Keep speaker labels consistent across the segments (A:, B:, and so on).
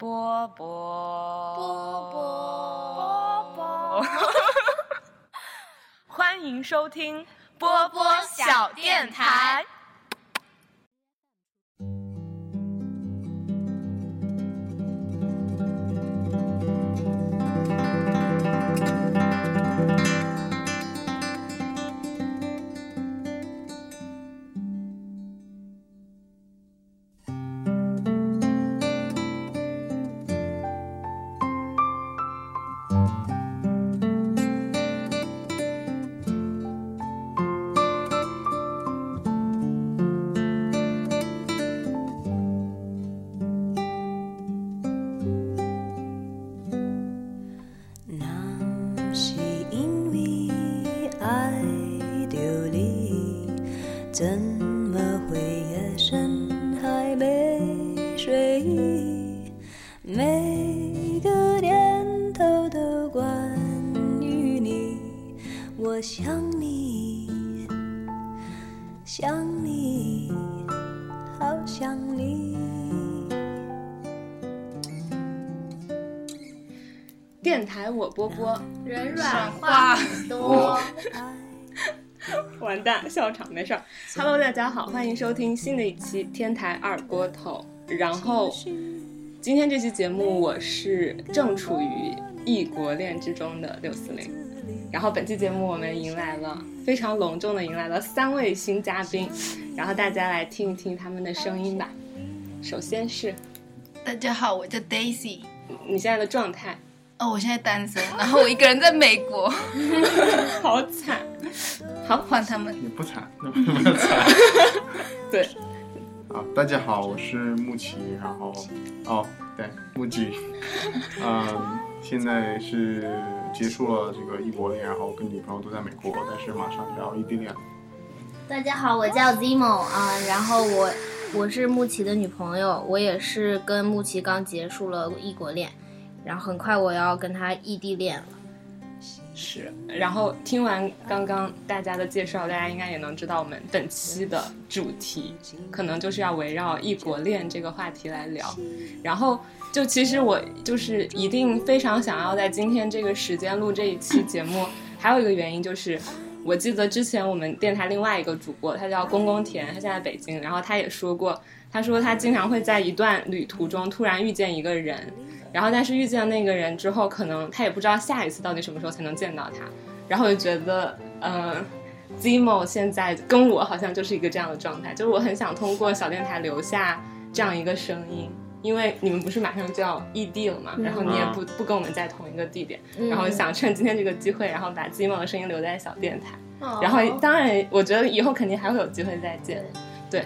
A: 波波
B: 波
A: 波波，欢迎收听
B: 波波小电台。
A: 波波，
B: 人软话很多，
A: 完蛋，笑场没事儿。Hello，大家好，欢迎收听新的一期天台二锅头。然后今天这期节目我是正处于异国恋之中的六四零。然后本期节目我们迎来了非常隆重的迎来了三位新嘉宾，然后大家来听一听他们的声音吧。首先是
B: 大家好，我叫 Daisy。
A: 你现在的状态，
B: 哦，我现在单身，然后我一个人在美国。
A: 好惨。好，
B: 换他们。
C: 也不惨，那么那么惨。
A: 对，
C: 啊，大家好，我是木奇，然后哦，对，木奇，嗯，现在是结束了这个异国恋，然后跟女朋友都在美国，但是马上就要异地恋了。
D: 大家好，我叫 Zimo 啊，然后我我是木奇的女朋友，我也是跟木奇刚结束了异国恋，然后很快我要跟他异地恋了。
A: 是，然后听完刚刚大家的介绍，大家应该也能知道我们本期的主题，可能就是要围绕异国恋这个话题来聊。然后就其实我就是一定非常想要在今天这个时间录这一期节目，还有一个原因就是，我记得之前我们电台另外一个主播，他叫公公田，他现在北京，然后他也说过，他说他经常会在一段旅途中突然遇见一个人。然后，但是遇见那个人之后，可能他也不知道下一次到底什么时候才能见到他。然后我就觉得，嗯、Zimo 现在跟我好像就是一个这样的状态，就是我很想通过小电台留下这样一个声音，因为你们不是马上就要异地了嘛，然后你也不不跟我们在同一个地点，然后想趁今天这个机会，然后把 Zimo 的声音留在小电台。然后当然，我觉得以后肯定还会有机会再见，对，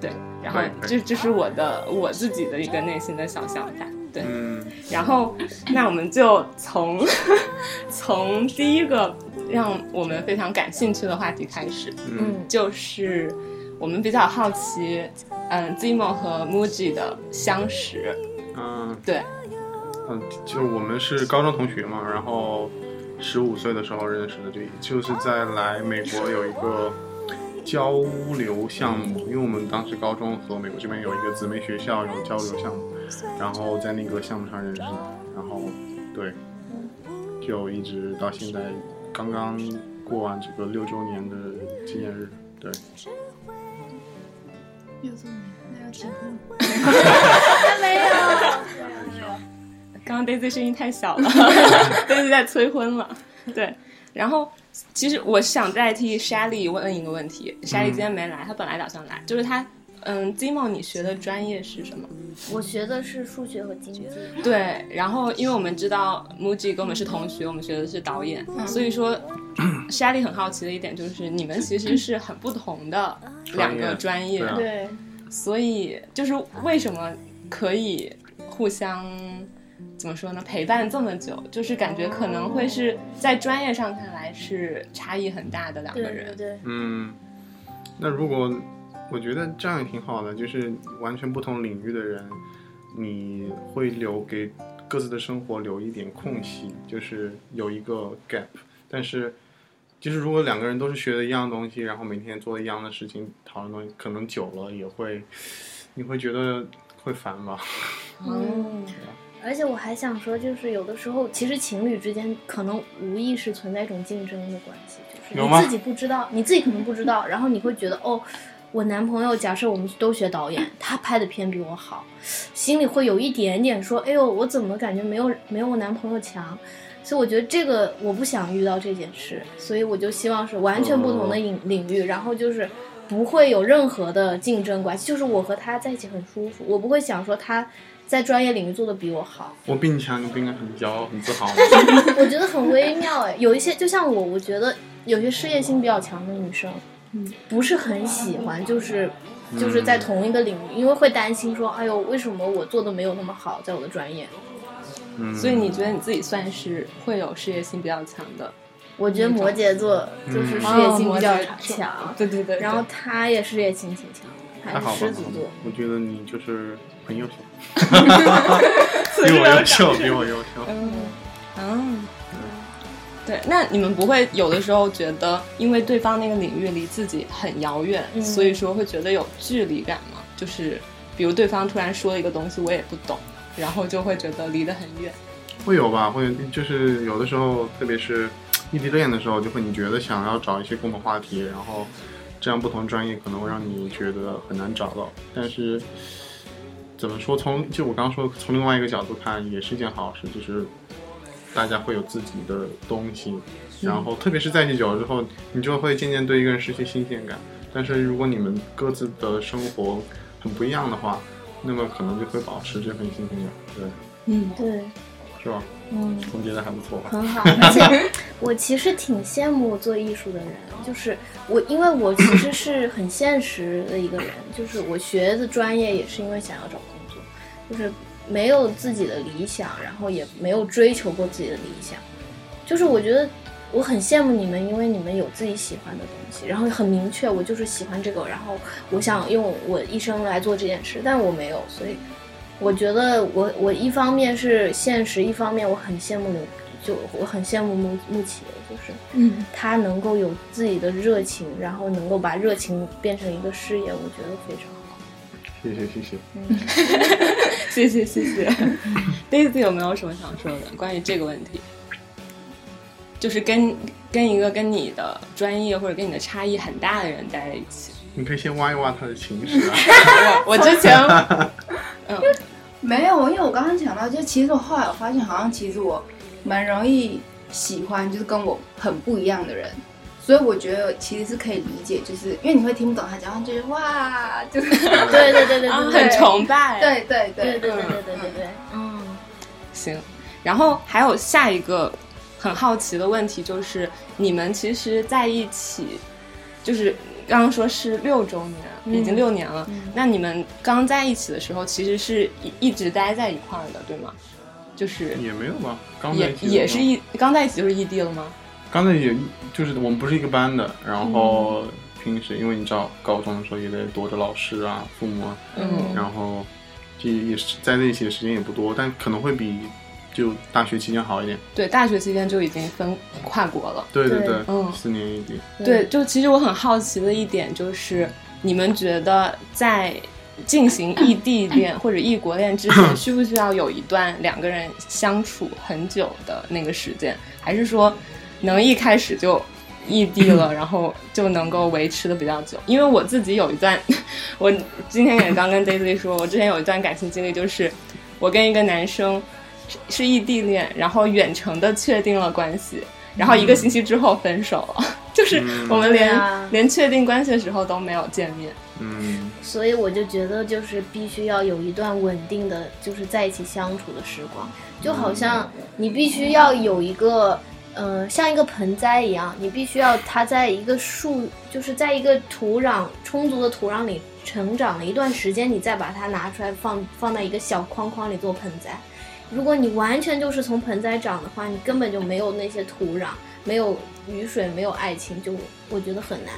A: 对。然后这这是我的我自己的一个内心的小想法，对。
C: 嗯，
A: 然后，那我们就从 从第一个让我们非常感兴趣的话题开始，
C: 嗯，
A: 就是我们比较好奇，嗯，Zimo 和 Muji 的相识，
C: 嗯，
A: 对，
C: 嗯，就我们是高中同学嘛，然后十五岁的时候认识的，就就是在来美国有一个交流项目，因为我们当时高中和美国这边有一个姊妹学校有交流项目，然后在那个项目上认识的，然后对，就一直到现在，刚刚过完这个六周年的纪念日，对，
B: 六周年，那要结婚？
D: 没有，
A: 刚刚 Daisy 声音太小了，Daisy 在催婚了，对。然后，其实我想代替 Shelly 问一个问题，Shelly 今天没来，她本来打算来，就是她，嗯，Zimo 你学的专业是什么？
D: 我学的是数学和经济。
A: 对，然后因为我们知道 Muji 跟我们是同学，我们学的是导演，所以说 Shelly 很好奇的一点就是你们其实是很不同的两个专业，
C: 对啊，
A: 所以就是为什么可以互相怎么说呢？陪伴这么久，就是感觉可能会是在专业上看来是差异很大的两个
D: 对
A: 人。
D: 对对，
C: 嗯，那如果我觉得这样也挺好的，就是完全不同领域的人，你会留给各自的生活留一点空隙，就是有一个 gap。但是，就是如果两个人都是学的一样东西，然后每天做一样的事情，讨论东西，可能久了也会，你会觉得会烦吧？
A: 嗯，
D: 而且我还想说，就是有的时候，其实情侣之间可能无意识存在一种竞争的关系，就是你自己不知道，你自己可能不知道，然后你会觉得，哦，我男朋友假设我们都学导演，他拍的片比我好，心里会有一点点说，哎呦，我怎么感觉没有没有我男朋友强？所以我觉得这个我不想遇到这件事，所以我就希望是完全不同的领领域，然后就是不会有任何的竞争关系，就是我和他在一起很舒服，我不会想说他在专业领域做的比我好，
C: 我比你强，你不应该很骄傲、很自豪吗？
D: 我觉得很微妙哎。有一些就像我，我觉得有些事业心比较强的女生，
A: 嗯，
D: 不是很喜欢，就是就是在同一个领域，因为会担心说，哎呦，为什么我做的没有那么好，在我的专业。
C: 嗯，
A: 所以你觉得你自己算是会有事业心比较强的？
D: 我觉得摩羯座就是事业心比较强，
A: 对对对，
D: 然后他也事业心挺强，他
C: 还好
D: 狮子座。
C: 我觉得你就是很优秀，比我优秀，比我优秀。
A: 嗯。嗯，对，那你们不会有的时候觉得，因为对方那个领域离自己很遥远，
D: 嗯
A: 所以说会觉得有距离感吗？就是比如对方突然说一个东西我也不懂，然后就会觉得离得很远。
C: 会有吧，会有，就是有的时候，特别是异地恋的时候，就会你觉得想要找一些共同话题，然后这样不同专业可能会让你觉得很难找到。但是怎么说，从就我刚刚说，从另外一个角度看，也是一件好事，就是大家会有自己的东西，然后特别是在一起久了之后，你就会渐渐对一个人失去新鲜感。但是如果你们各自的生活很不一样的话，那么可能就会保持这份新鲜感，对，
A: 嗯，
D: 对，
C: 是吧？
D: 嗯。
C: 总结的还不错吧？
D: 很好，而 且我其实挺羡慕做艺术的人，就是我，因为我其实是很现实的一个人，就是我学的专业也是因为想要找工作，就是没有自己的理想，然后也没有追求过自己的理想，就是我觉得我很羡慕你们，因为你们有自己喜欢的东西，然后很明确，我就是喜欢这个，然后我想用我一生来做这件事，但我没有，所以我觉得我我一方面是现实，一方面我很羡慕你，就我很羡慕木木奇的，就是
A: 嗯，
D: 他能够有自己的热情，然后能够把热情变成一个事业，我觉得非常好。
C: 谢谢谢谢。
A: 谢谢谢谢。Daisy 有没有什么想说的关于这个问题？就是跟跟一个跟你的专业或者跟你的差异很大的人待在一起。
C: 你可以先挖一挖他的情史啊。
A: 我 我之前，嗯，
B: 没有，因为我刚刚讲到，就其实我后来我发现，好像其实我蛮容易喜欢就是跟我很不一样的人，所以我觉得其实是可以理解，就是因为你会听不懂他讲话，就是哇，就是
D: 对对对对
A: 很崇拜。，
B: 对对对
D: 对对对对对对对，嗯，
A: 行。然后还有下一个很好奇的问题就是，你们其实在一起，就是刚刚说是六周年，
D: 嗯
A: 已经六年了。
D: 嗯
A: 那你们刚在一起的时候，其实是一一直待在一块儿的，对吗？就是
C: 也没有吧，刚在
A: 也也是异刚在一起就是异地了吗？
C: 刚才也就是我们不是一个班的，然后平时因为你知道高中的时候也得躲着老师啊、父母啊，
A: 嗯
C: 然后就也是在那一起的时间也不多，但可能会比就大学期间好一点。
A: 对，大学期间就已经分跨国了。
D: 对
C: 对对，
A: 嗯
C: 四年异地。
A: 对，就其实我很好奇的一点就是，你们觉得在进行异地恋或者异国恋之前，需不需要有一段两个人相处很久的那个时间，还是说能一开始就异地了，然后就能够维持的比较久？因为我自己有一段，我今天也刚跟 Daisy 说，我之前有一段感情经历，就是我跟一个男生是是异地恋，然后远程的确定了关系。然后一个星期之后分手了，就是我们连、
D: 啊
A: 连确定关系的时候都没有见面。
C: 嗯，
D: 所以我就觉得，就是必须要有一段稳定的，就是在一起相处的时光，就好像你必须要有一个，呃，像一个盆栽一样，你必须要它在一个树，就是在一个土壤充足的土壤里成长了一段时间，你再把它拿出来放放在一个小框框里做盆栽。如果你完全就是从盆栽长的话，你根本就没有那些土壤，没有雨水，没有爱情，就我觉得很难。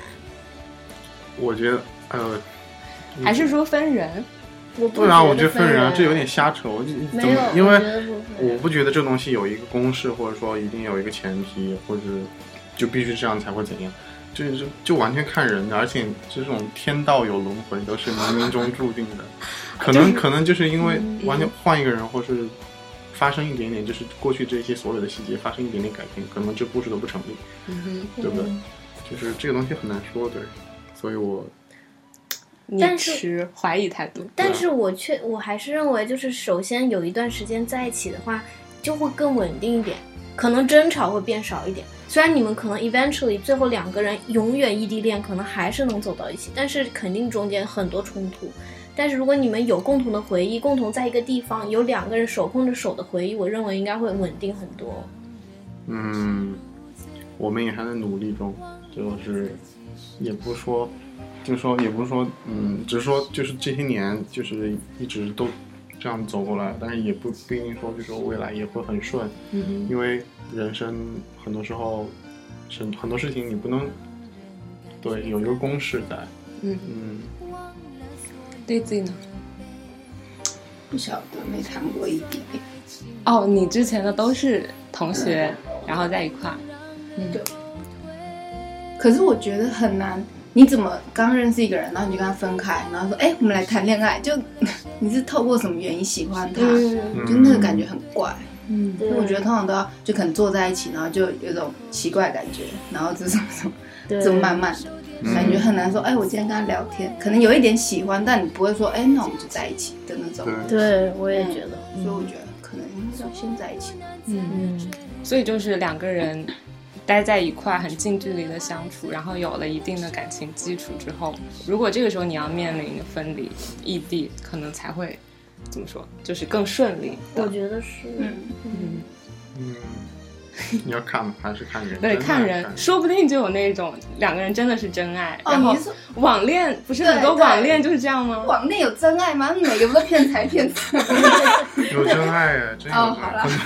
C: 我觉得呃，
A: 还是说分人？
D: 我不
C: 对啊，我
D: 觉
C: 觉得分人啊，这有点瞎扯。我怎么？，因为
D: 我不
C: 觉得这东西有一个公式，或者说一定有一个前提，或者就必须这样才会怎样。就是就完全看人的，而且这种天道有轮回都是冥冥中注定的，可能可能就是因为完全换一个人，或是发生一点点，就是过去这些所有的细节发生一点点改变，可能这故事都不成立，
A: 嗯
C: 对不对？就是这个东西很难说，对，所以我
A: 你
D: 但是
A: 持怀疑态度。
D: 但是我却我还是认为，就是首先有一段时间在一起的话，就会更稳定一点，可能争吵会变少一点。虽然你们可能 eventually 最后两个人永远异地恋，可能还是能走到一起，但是肯定中间很多冲突。但是如果你们有共同的回忆，共同在一个地方，有两个人手碰着手的回忆，我认为应该会稳定很多。
C: 嗯，我们也还在努力中，就是也不说，就说也不是说，嗯，只是说就是这些年就是一直都这样走过来，但是也不不一定说就说未来也会很顺，
A: 嗯
C: 因为人生很多时候是很多事情你不能对有一个公式在，
A: 嗯
C: 嗯，
A: 对自己呢？
B: 不晓得，没谈过异地恋。
A: 哦，你之前的都是同学，然后在一块儿。
B: 可是我觉得很难，你怎么刚认识一个人，然后你就跟他分开，然后说，哎，我们来谈恋爱，就 你是透过什么原因喜欢他？
A: 嗯
B: 就那个感觉很怪。
A: 嗯
D: 对
B: 所以我觉得通常都要就可能坐在一起，然后就有种奇怪感觉，然后这种什么
D: 对
B: 这么慢慢的，
C: 嗯
B: 感觉很难说。哎，我今天跟他聊天，可能有一点喜欢，但你不会说，哎，那我们就在一起的那种。
C: 对，
D: 我也觉得，
B: 所以我觉得可能要先在一起。
A: 嗯，
D: 嗯，
A: 所以就是两个人待在一块，很近距离的相处，然后有了一定的感情基础之后，如果这个时候你要面临分离、异地，可能才会怎么说，就是更顺利。
D: 我觉得是，
B: 嗯，
A: 嗯，
C: 嗯，你要看还是看人？
A: 对，看人，说不定就有那种两个人真的是真爱。
B: 哦，
A: 然后
B: 你
A: 网恋不是很多网恋就是这样吗？
B: 网恋有真爱吗？每个不都骗财骗色？
C: 有真爱啊，真有
B: 哦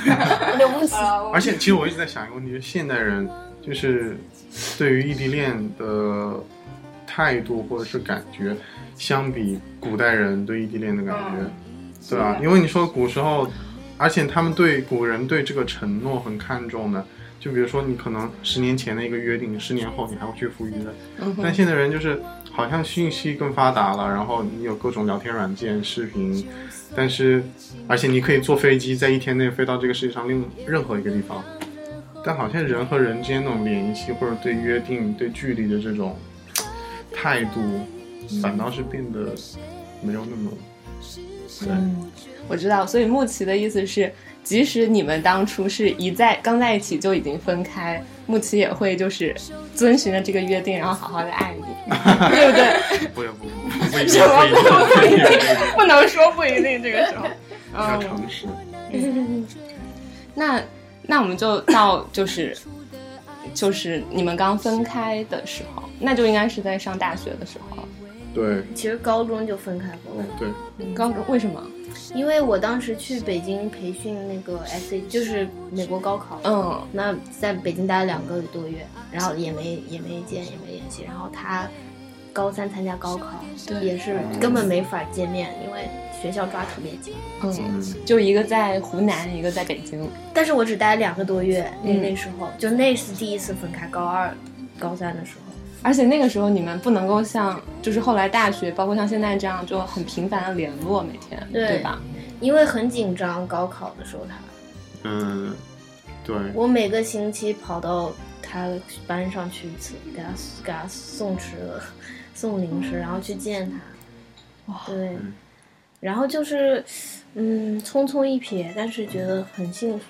C: 真爱
D: 不起，
C: 而且其实我一直在想一个问题，就是现代人就是对于异地恋的态度或者是感觉，相比古代人对异地恋的感觉，对吧？因为你说古时候，而且他们对古人对这个承诺很看重的。就比如说，你可能十年前的一个约定，十年后你还会去赴约。
A: 嗯，
C: 但现在人就是好像信息更发达了，然后你有各种聊天软件、视频，但是而且你可以坐飞机在一天内飞到这个世界上另任何一个地方，但好像人和人之间那种联系或者对约定、对距离的这种态度，反倒是变得没有那么对。
A: 嗯，我知道。所以穆奇的意思是，即使你们当初是一在刚在一起就已经分开，穆奇也会就是遵循着这个约定，然后好好的爱你，对不对？
C: 不也不不不一定，
A: 什么
C: 不一定，不
A: 能说不一定，这个时候。
C: 要
A: 嗯，
C: 诚实。
A: 那那我们就到就是就是你们刚分开的时候，那就应该是在上大学的时候了。
C: 对
D: 其实高中就分开过了。
C: 对，
A: 高中为什么？
D: 因为我当时去北京培训那个 S A，就是美国高考，
A: 嗯
D: 那在北京待了两个多月，然后也没也没见也没联系，然后他高三参加高考，
A: 对
D: 也是根本没法见面，因为学校抓特别紧。
A: 嗯，
C: 嗯，
A: 就一个在湖南，一个在北京。
D: 但是我只待了两个多月，那
A: 嗯
D: 那时候就那是第一次分开，高二、高三的时候。
A: 而且那个时候你们不能够像，就是后来大学，包括像现在这样，就很频繁的联络，每天，
D: 对
A: 吧？
D: 因为很紧张，高考的时候他，
C: 嗯，对，
D: 我每个星期跑到他班上去一次，给他给他送吃的，送零食，然后去见他。
A: 哇
D: 对
C: 嗯，
D: 然后就是，嗯，匆匆一瞥，但是觉得很幸福。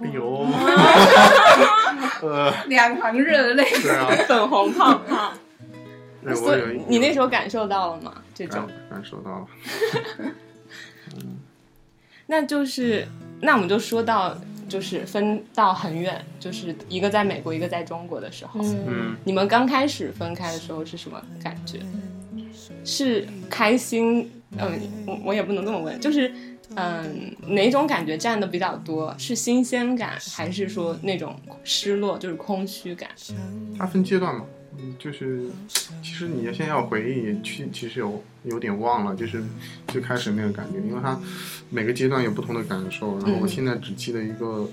C: 哎呦，呃，
B: 两行热泪。
C: 对啊，
A: 粉红泡泡。
C: 对我
A: 所
C: 有一
A: 以你那时候感受到了吗？这种
C: 感，感受到了，
A: 那就是，那我们就说到，就是分到很远，就是一个在美国，一个在中国的时候，
D: 嗯，
C: 嗯，
A: 你们刚开始分开的时候是什么感觉？是开心？嗯，我我也不能这么问，就是嗯，哪种感觉占的比较多？是新鲜感，还是说那种失落，就是空虚感？
C: 它分阶段嘛，嗯，就是其实你现在要回忆，其其实有有点忘了，就是最开始那个感觉，因为它每个阶段有不同的感受，然后我
A: 嗯
C: 现在只记得一个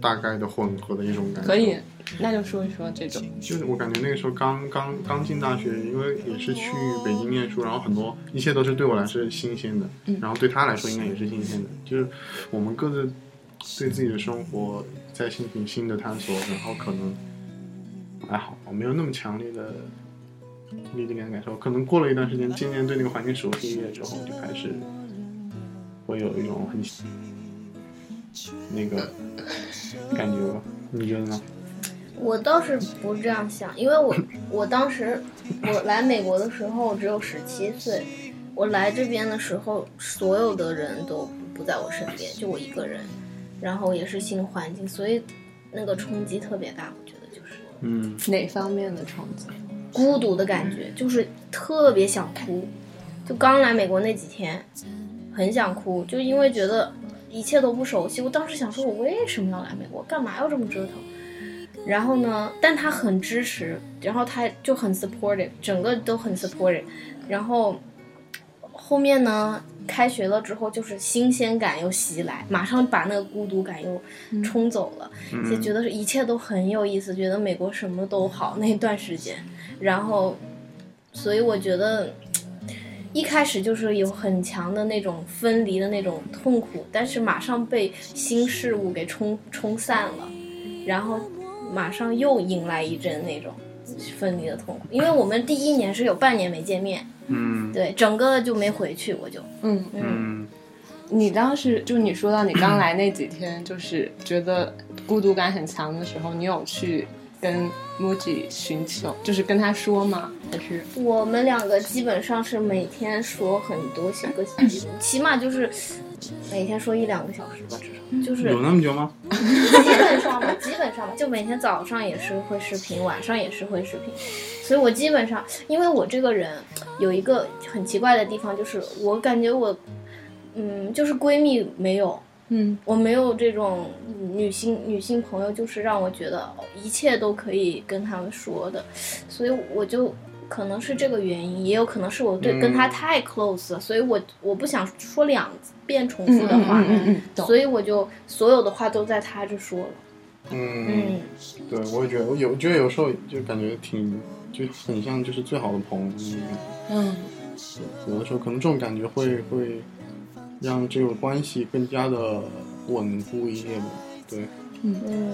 C: 大概的混合的一种感觉。
A: 可以，那就说一说这种。
C: 就是我感觉那个时候刚刚刚进大学，因为也是去北京念书，然后很多一切都是对我来说是新鲜的，
A: 嗯
C: 然后对他来说应该也是新鲜的。就是我们各自对自己的生活在进行新的探索，然后可能还好，我没有那么强烈的离这点感受。可能过了一段时间，渐渐对那个环境熟悉了之后，就开始会有一种很那个感觉吧？你觉得呢？
D: 我倒是不这样想，因为我我当时我来美国的时候只有十七岁，我来这边的时候，所有的人都不在我身边，就我一个人，然后也是新环境，所以那个冲击特别大，我觉得就是
C: 嗯
A: 哪方面的冲击？
D: 孤独的感觉，就是特别想哭。就刚来美国那几天，很想哭，就因为觉得一切都不熟悉。我当时想说，我为什么要来美国？干嘛要这么折腾？然后呢，但他很支持，然后他就很 supportive，整个都很 supportive。然后后面呢，开学了之后，就是新鲜感又袭来，马上把那个孤独感又冲走了，就觉得是一切都很有意思，觉得美国什么都好那段时间。然后，所以我觉得一开始就是有很强的那种分离的那种痛苦，但是马上被新事物给冲冲散了，然后马上又迎来一阵那种分离的痛苦。因为我们第一年是有半年没见面，
C: 嗯
D: 对，整个就没回去，我就
A: 嗯，
D: 嗯
C: 嗯
A: 你当时就你说到你刚来那几天，就是觉得孤独感很强的时候，你有去跟 Muji 寻求，就是跟他说吗？还是
D: 我们两个基本上是每天说很多小个，起码就是每天说一两个小时吧，就是
C: 有那么久吗？
D: 基本上吧，基本上吧，就每天早上也是会视频，晚上也是会视频，所以我基本上，因为我这个人有一个很奇怪的地方，就是我感觉我，嗯，就是闺蜜没有，
A: 嗯。
D: 我没有这种女性女性朋友，就是让我觉得哦一切都可以跟他们说的，所以我就可能是这个原因，也有可能是我对、
C: 嗯
D: 跟他太 close 了，所以我我不想说两遍重
A: 嗯
D: 复的话，
A: 嗯嗯嗯，懂。
D: 所以我就所有的话都在他这说了。
C: 嗯
D: 嗯，
C: 对，我也觉得，我有我觉得有时候就感觉挺就很像就是最好的朋友。
A: 嗯
C: 有的时候可能这种感觉会会让这个关系更加的稳固一些吧。对，
D: 嗯。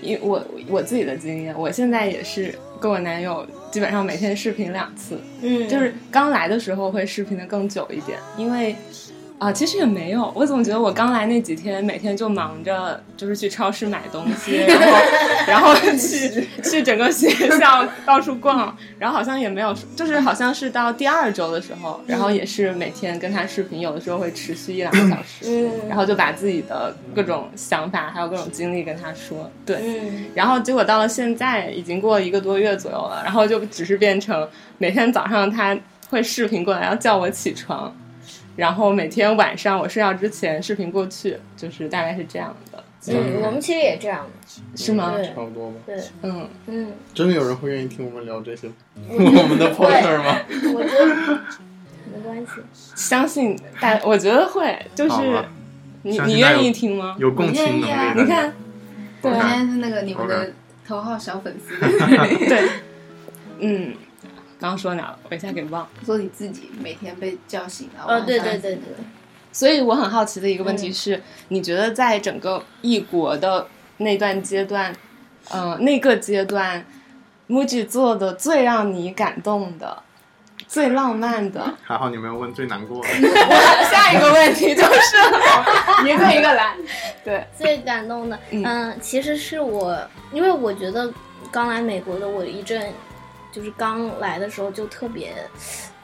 A: 因为我我自己的经验，我现在也是跟我男友基本上每天视频两次，
D: 嗯，
A: 就是刚来的时候会视频的更久一点，因为啊，其实也没有，我总觉得我刚来那几天每天就忙着就是去超市买东西，然后然后去去整个学校到处逛，然后好像也没有，就是好像是到第二周的时候，然后也是每天跟他视频，有的时候会持续一两个小时，
D: 嗯，
A: 然后就把自己的各种想法还有各种经历跟他说，对，
D: 嗯。
A: 然后结果到了现在，已经过了一个多月左右了，然后就只是变成每天早上他会视频过来要叫我起床，然后每天晚上我睡觉之前视频过去，就是大概是这样的，
D: 嗯，我们其实也这样，
A: 是吗？
D: 对。
C: 差不多吧。
D: 对，
A: 嗯，
D: 嗯，
C: 真的有人会愿意听我们聊这些？
D: 我
C: 我们的 poster 吗？
D: 我觉得没关系，
A: 相信大，我觉得会，就是你你愿意听吗？
C: 有共情能力
B: 我愿意啊。
A: 你看，对
B: 我今天是那个你们的头号小粉丝，
A: 对，嗯，刚刚说哪了？我一下给忘了。
B: 说你自己每天被叫醒了。
D: 呃，对对对对，
A: 所以我很好奇的一个问题
D: 嗯
A: 是，你觉得在整个异国的那段阶段，呃，那个阶段，MUJI 做的最让你感动的、最浪漫的，
C: 还好你没有问最难过的。
A: 下一个问题就是一个一个来。对，
D: 最感动的，
A: 嗯
D: 嗯、其实是我，因为我觉得刚来美国的我一阵，就是刚来的时候就特别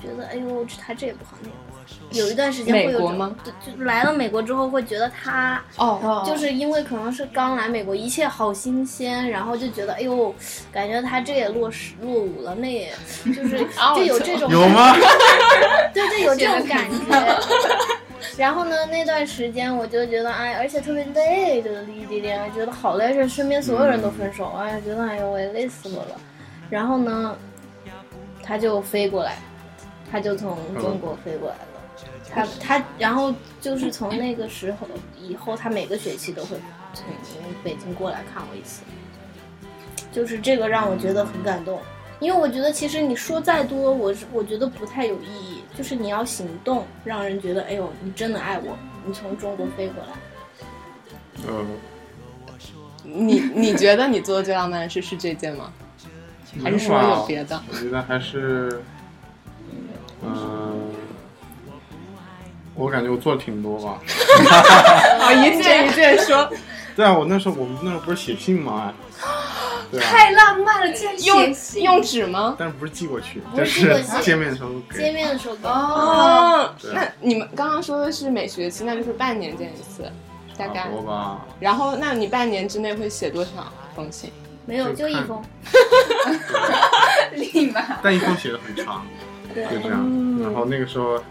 D: 觉得，哎呦，他这也不好，那也不好。有一段时间会有种
A: 美国吗？
D: 对，就来了美国之后会觉得他
A: 哦，
B: 哦，
D: 就是因为可能是刚来美国，一切好新鲜，然后就觉得哎呦，感觉他这也落实落伍了，那也就是 就有这种
C: 有吗？
D: 对对，有这种感觉。然后呢，那段时间我就觉得，哎，而且特别累，就是异地恋，觉得好累，是身边所有人都分手，哎，觉得哎呦喂，累死我了。然后呢，他就飞过来，他就从中国飞过来了。他他，然后就是从那个时候以后，他每个学期都会从北京过来看我一次。就是这个让我觉得很感动。因为我觉得其实你说再多，我是我觉得不太有意义，就是你要行动，让人觉得哎呦你真的爱我，你从中国飞过来。
C: 嗯，
A: 你你觉得你做的最浪漫的事是这件吗？还是说有别的？
C: 我觉得还是，嗯、我感觉我做的挺多吧。
A: 好，一件一件说。
C: 对啊，我那时候我们那时候不是写信吗？对啊，
B: 太浪漫了，竟然写
A: 用
B: 信
A: 用纸吗？
C: 但是不是寄过去，
D: 不
C: 就是
D: 寄过去
C: 见面的时候
D: 见。面的时候给，
B: 哦，
A: 那你们刚刚说的是每学期，那就是半年见一次，大概
C: 差。不多吧。
A: 然后，那你半年之内会写多少封信？
D: 没有
C: 就
D: 一封。
B: 立马
C: 但一封写的很长，
D: 对
C: 就这样。然后那个时候，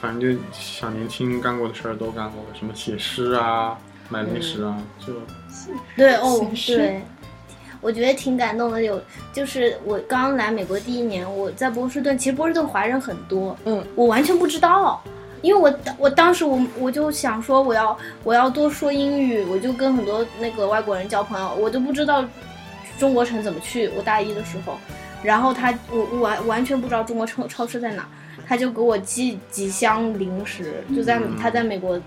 C: 反正就小年轻干过的事儿都干过，什么写诗啊、买零食啊，就
D: 对哦，对，我觉得挺感动的。有就是我刚来美国第一年，我在波士顿，其实波士顿华人很多，
A: 嗯，
D: 我完全不知道，因为我我当时我我就想说我要我要多说英语，我就跟很多那个外国人交朋友，我都不知道中国城怎么去。我大一的时候，然后他我我完完全不知道中国超超市在哪，他就给我寄几箱零食，就在、
C: 嗯
D: 他在美国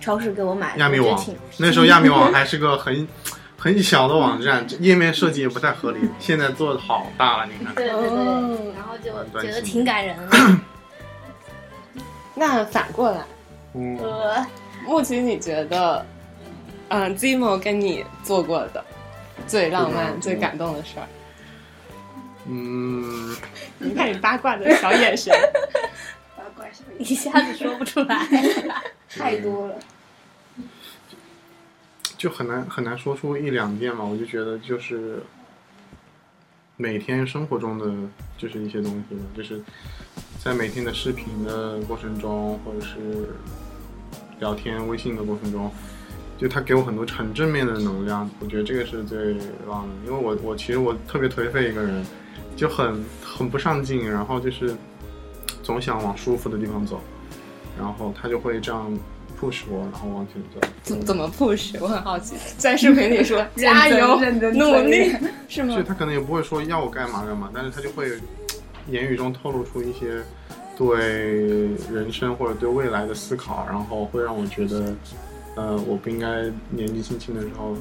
D: 超市给我买的，
C: 亚米网
D: 我觉得挺。
C: 那时候亚米网 还是个很很小的网站，页面设计也不太合理。现在做的好大了，你看。
D: 对对对，
A: 哦
D: 然后就觉得挺感人的。
A: 那反过来，
C: 嗯，
D: 呃，
A: 木奇，你觉得，嗯，Zimo 跟你做过的最浪漫、最
C: 最
A: 感动的事儿？
C: 嗯，
A: 你看你八卦的小眼神，
B: 八卦小
D: 一下子说不出来。
B: 太多了。
C: 就很难很难说出一两件嘛。我就觉得就是每天生活中的就是一些东西吧，就是在每天的视频的过程中，或者是聊天微信的过程中，就他给我很多很正面的能量。我觉得这个是最棒的，因为我我其实我特别颓废一个人，就很很不上进，然后就是总想往舒服的地方走，然后他就会这样 push 我，然后往前走。
A: 怎怎么 push？我很好奇，在视频里说 加油、
B: 认真
A: 努力，是吗
C: 就？他可能也不会说要我干嘛干嘛，但是他就会言语中透露出一些对人生或者对未来的思考，然后会让我觉得，呃，我不应该年纪轻轻的时候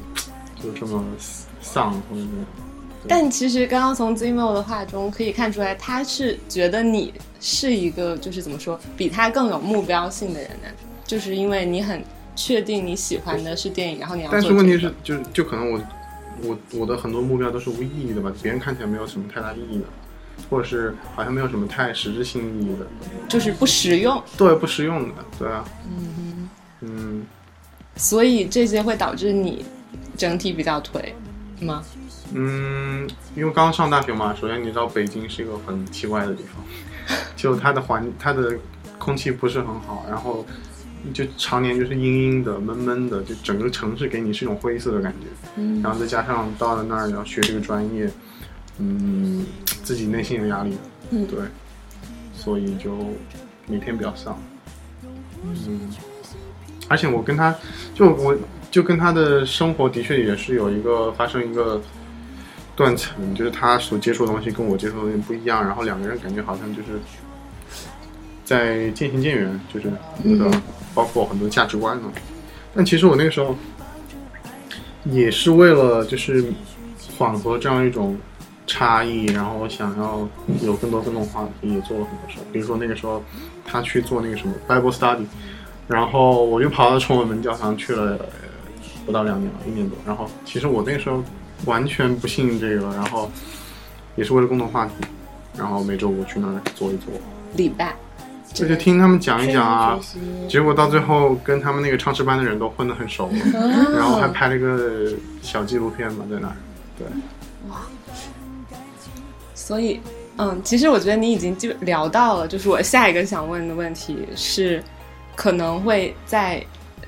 C: 就这么丧或者是。
A: 但其实刚刚从 Zimo 的话中可以看出来，他是觉得你是一个就是怎么说，比他更有目标性的人呢？就是因为你很确定你喜欢的是电影，然后你要、这个。
C: 但是问题是，就是就可能我我我的很多目标都是无意义的吧，别人看起来没有什么太大意义的，或者是好像没有什么太实质性意义的，
A: 就是不实用，
C: 对，不实用的，对啊，嗯嗯，
A: 所以这些会导致你整体比较颓吗？
C: 嗯，因为刚上大学嘛，首先你知道北京是一个很奇怪的地方，就它的环它的空气不是很好，然后就常年就是阴阴的、闷闷的，就整个城市给你是一种灰色的感觉。
A: 嗯。
C: 然后再加上到了那儿要学这个专业，嗯，自己内心有压力，
A: 嗯。
C: 对，所以就每天比较丧，嗯，而且我跟他就我就跟他的生活的确也是有一个发生一个断层，就是他所接触的东西跟我接触的东西不一样，然后两个人感觉好像就是在渐行渐远，就是有的、
A: 嗯。
C: 包括很多价值观呢。但其实我那个时候也是为了就是缓和这样一种差异，然后我想要有更多更多话题，也做了很多事。比如说那个时候他去做那个什么 Bible study，然后我就跑到崇文门教堂去了，呃不到两年了，一年多。然后其实我那个时候完全不信这个，然后也是为了共同话题，然后每周五去那儿坐一坐，
A: 礼拜，
C: 就就听他们讲一讲啊。结果到最后跟他们那个唱诗班的人都混得很熟了，然后还拍了个小纪录片嘛，在那儿。对，
A: 所以，嗯，其实我觉得你已经就聊到了，就是我下一个想问的问题是，可能会在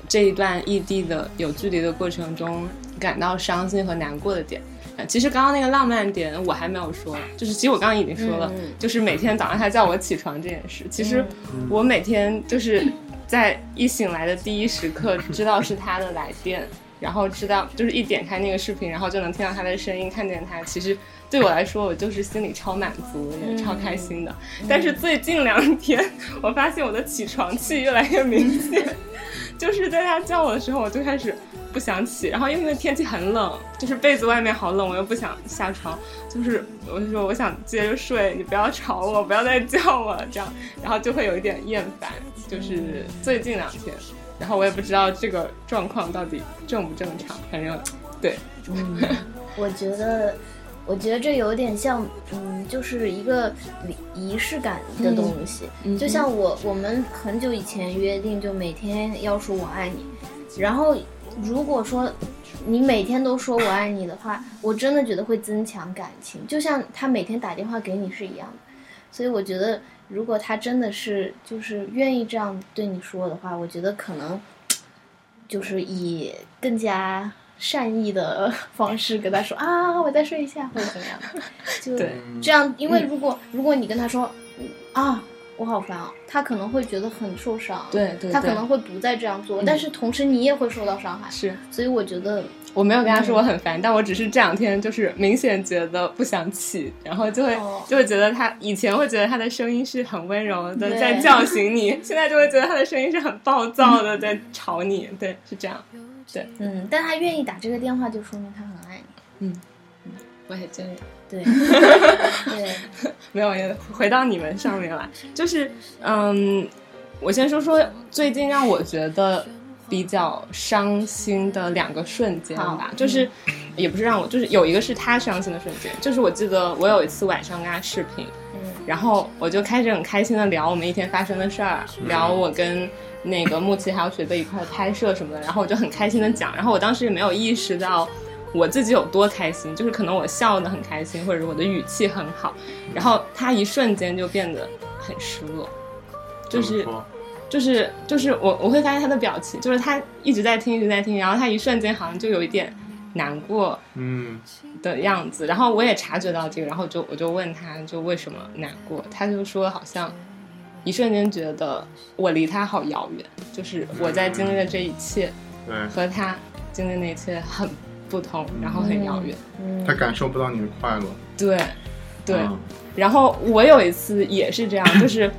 A: 这一段异地的有距离的过程中感到伤心和难过的点。呃其实刚刚那个浪漫点我还没有说，就是其实我刚刚已经说了，
D: 嗯
A: 就是每天早上他叫我起床这件事。其实我每天就是在一醒来的第一时刻知道是他的来电，然后知道就是一点开那个视频，然后就能听到他的声音，看见他，其实对我来说，我就是心里超满足，也超开心的。但是最近两天，我发现我的起床气越来越明显，就是在他叫我的时候，我就开始不想起，然后因为天气很冷，就是被子外面好冷，我又不想下床，就是我就说我想接着睡，你不要吵我，不要再叫我这样，然后就会有一点厌烦，就是最近两天，然后我也不知道这个状况到底正不正常，反正对，
D: 我觉得，我觉得这有点像，嗯，就是一个仪仪式感的东西。
A: 嗯
D: 就像我，我们很久以前约定，就每天要说我爱你。然后，如果说你每天都说我爱你的话，我真的觉得会增强感情，就像他每天打电话给你是一样的。所以我觉得，如果他真的是就是愿意这样对你说的话，我觉得可能就是以更加善意的 方式跟他说啊，我再睡一下或者怎么样，就这样。因为如果如果你跟他说嗯啊，我好烦啊，他可能会觉得很受伤，
A: 对对对
D: 他可能会不再这样做，但是同时你也会受到伤害，
A: 是。
D: 所以我觉得
A: 我没有跟他说我很烦，但我只是这两天就是明显觉得不想起，然后就会、
D: 哦。
A: 就会觉得他以前会觉得他的声音是很温柔的在 叫醒你，现在就会觉得他的声音是很暴躁的在吵你，对，是这样。对。
D: 嗯，但他愿意打这个电话，就说明他很爱你。嗯。
A: 我也觉得。
D: 对，对，
A: 没有，也回到你们上面来，就是嗯，我先说说最近让我觉得比较伤心的两个瞬间吧，就是、也不是让我，就是有一个是他伤心的瞬间，就是我记得我有一次晚上跟他视频，
D: 嗯。
A: 然后我就开始很开心的聊我们一天发生的事儿，聊我跟那个木奇还有学妹一块儿拍摄什么的，然后我就很开心的讲，然后我当时也没有意识到我自己有多开心，就是可能我笑得很开心，或者是我的语气很好，然后他一瞬间就变得很失落，就是就是就是我我会发现他的表情，就是他一直在听一直在听，然后他一瞬间好像就有一点难过，
C: 嗯。
A: 的样子，然后我也察觉到这个，然后就我就问他就为什么难过，他就说好像一瞬间觉得我离他好遥远，就是我在经历的这一切
C: 对，
A: 和他经历的那一切很不同，然后很遥远。
D: 嗯。
C: 他感受不到你的快乐，
A: 对，对。
C: 嗯。
A: 然后我有一次也是这样，就是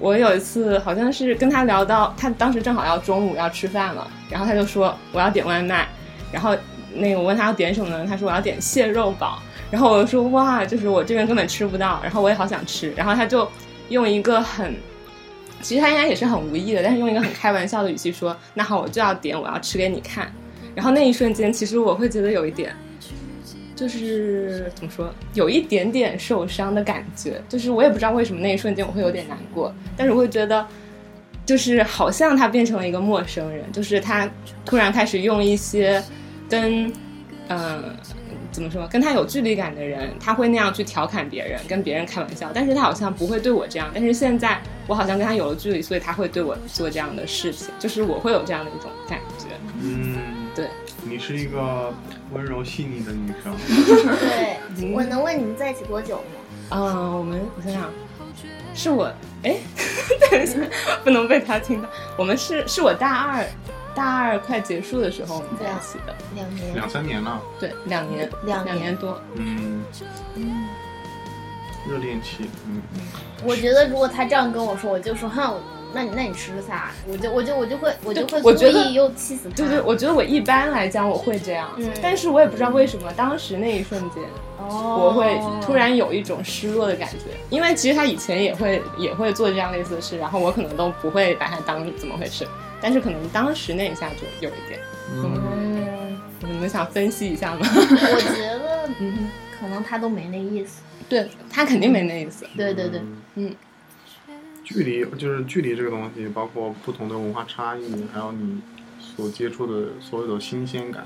A: 我有一次好像是跟他聊到，他当时正好要中午要吃饭了，然后他就说我要点外卖，然后那个我问他要点什么呢？他说我要点蟹肉堡，然后我就说哇，就是我这边根本吃不到，然后我也好想吃，然后他就用一个很。其实他应该也是很无意的，但是用一个很开玩笑的语气说：“那好，我就要点，我要吃给你看。”然后那一瞬间，其实我会觉得有一点，就是怎么说，有一点点受伤的感觉。就是我也不知道为什么那一瞬间我会有点难过，但是我会觉得，就是好像他变成了一个陌生人，就是他突然开始用一些跟，嗯、怎么说，跟他有距离感的人，他会那样去调侃别人，跟别人开玩笑，但是他好像不会对我这样。但是现在我好像跟他有了距离，所以他会对我做这样的事情，就是我会有这样的一种感觉。
C: 嗯，
A: 对，
C: 你是一个温柔细腻的女生，
D: 对，我能问你们在一起多久吗？
A: 嗯，我们我想想，是我哎，等一下，不能被他听到。我们是是我大二，大二快结束的时候我们在一起的，
D: 两年。
C: 两三年了，
A: 对，两年，
D: 两年。
A: 两年多。
C: 嗯，热恋期，嗯，
D: 我觉得如果他这样跟我说，我就说哼，那你那你吃啥？我就我就我就会我就会
A: 我觉得
D: 意又气死他。
A: 对对，我觉得我一般来讲我会这样，
D: 嗯
A: 但是我也不知道为什么当时那一瞬间
D: 哦，
A: 我会突然有一种失落的感觉，因为其实他以前也会也会做这样类似的事，然后我可能都不会把它当怎么回事，但是可能当时那一下就有一点。
C: 嗯，
D: 嗯，
A: 你们想分析一下吗？
D: 我觉得
A: 嗯，
D: 可能他都没那意思。
A: 对他肯定没那意思。
D: 对对对，
A: 嗯，
C: 距离就是距离这个东西，包括不同的文化差异，还有你所接触的所有的新鲜感，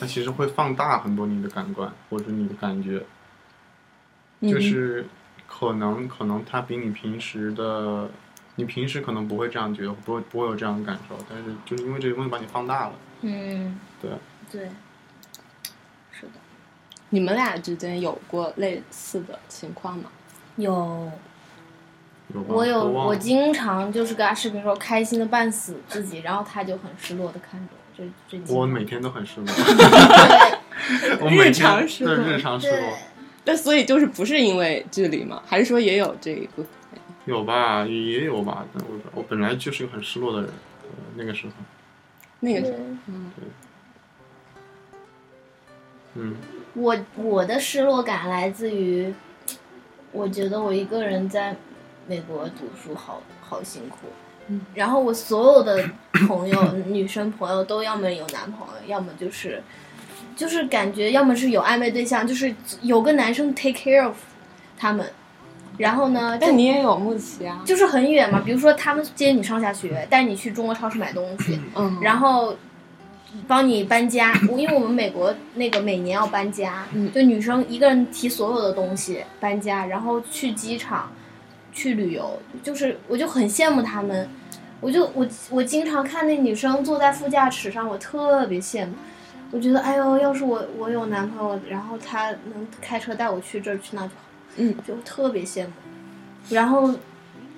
C: 它其实会放大很多你的感官或者你的感觉，
A: 嗯。
C: 就是可能可能它比你平时的，你平时可能不会这样觉得，不会不会有这样的感受，但是就是因为这个东西把你放大了，
D: 嗯，
C: 对，
D: 对，是的，
A: 你们俩之间有过类似的情况吗？
D: 有我有我经常就是跟他视频时候开心的半死自己，然后他就很失落的看着我，这这
C: 我每天都很失落，
D: 对
C: 我每
A: 日常失落。
C: 日常失落。
A: 那所以就是不是因为距离嘛？还是说也有这一部分？
C: 有吧，也也有吧。但我我本来就是个很失落的人，呃、那个时候，
A: 那个时
D: 候
A: 嗯。
C: 嗯。
D: 我我的失落感来自于，我觉得我一个人在美国读书好好辛苦，
A: 嗯。
D: 然后我所有的朋友，女生朋友都要么有男朋友，要么就是就是感觉要么是有暧昧对象，就是有个男生 take care of 他们，然后呢，就
A: 但你也有木奇啊，
D: 就是很远嘛，比如说他们接你上下学，带你去中国超市买东西，
A: 嗯，
D: 然后帮你搬家。我因为我们美国那个每年要搬家，
A: 嗯。
D: 就女生一个人提所有的东西搬家，然后去机场，去旅游，就是我就很羡慕他们。我就我我经常看那女生坐在副驾驶上，我特别羡慕。我觉得，哎呦，要是我我有男朋友，然后他能开车带我去这儿去那就好，
A: 嗯，
D: 就特别羡慕。然后，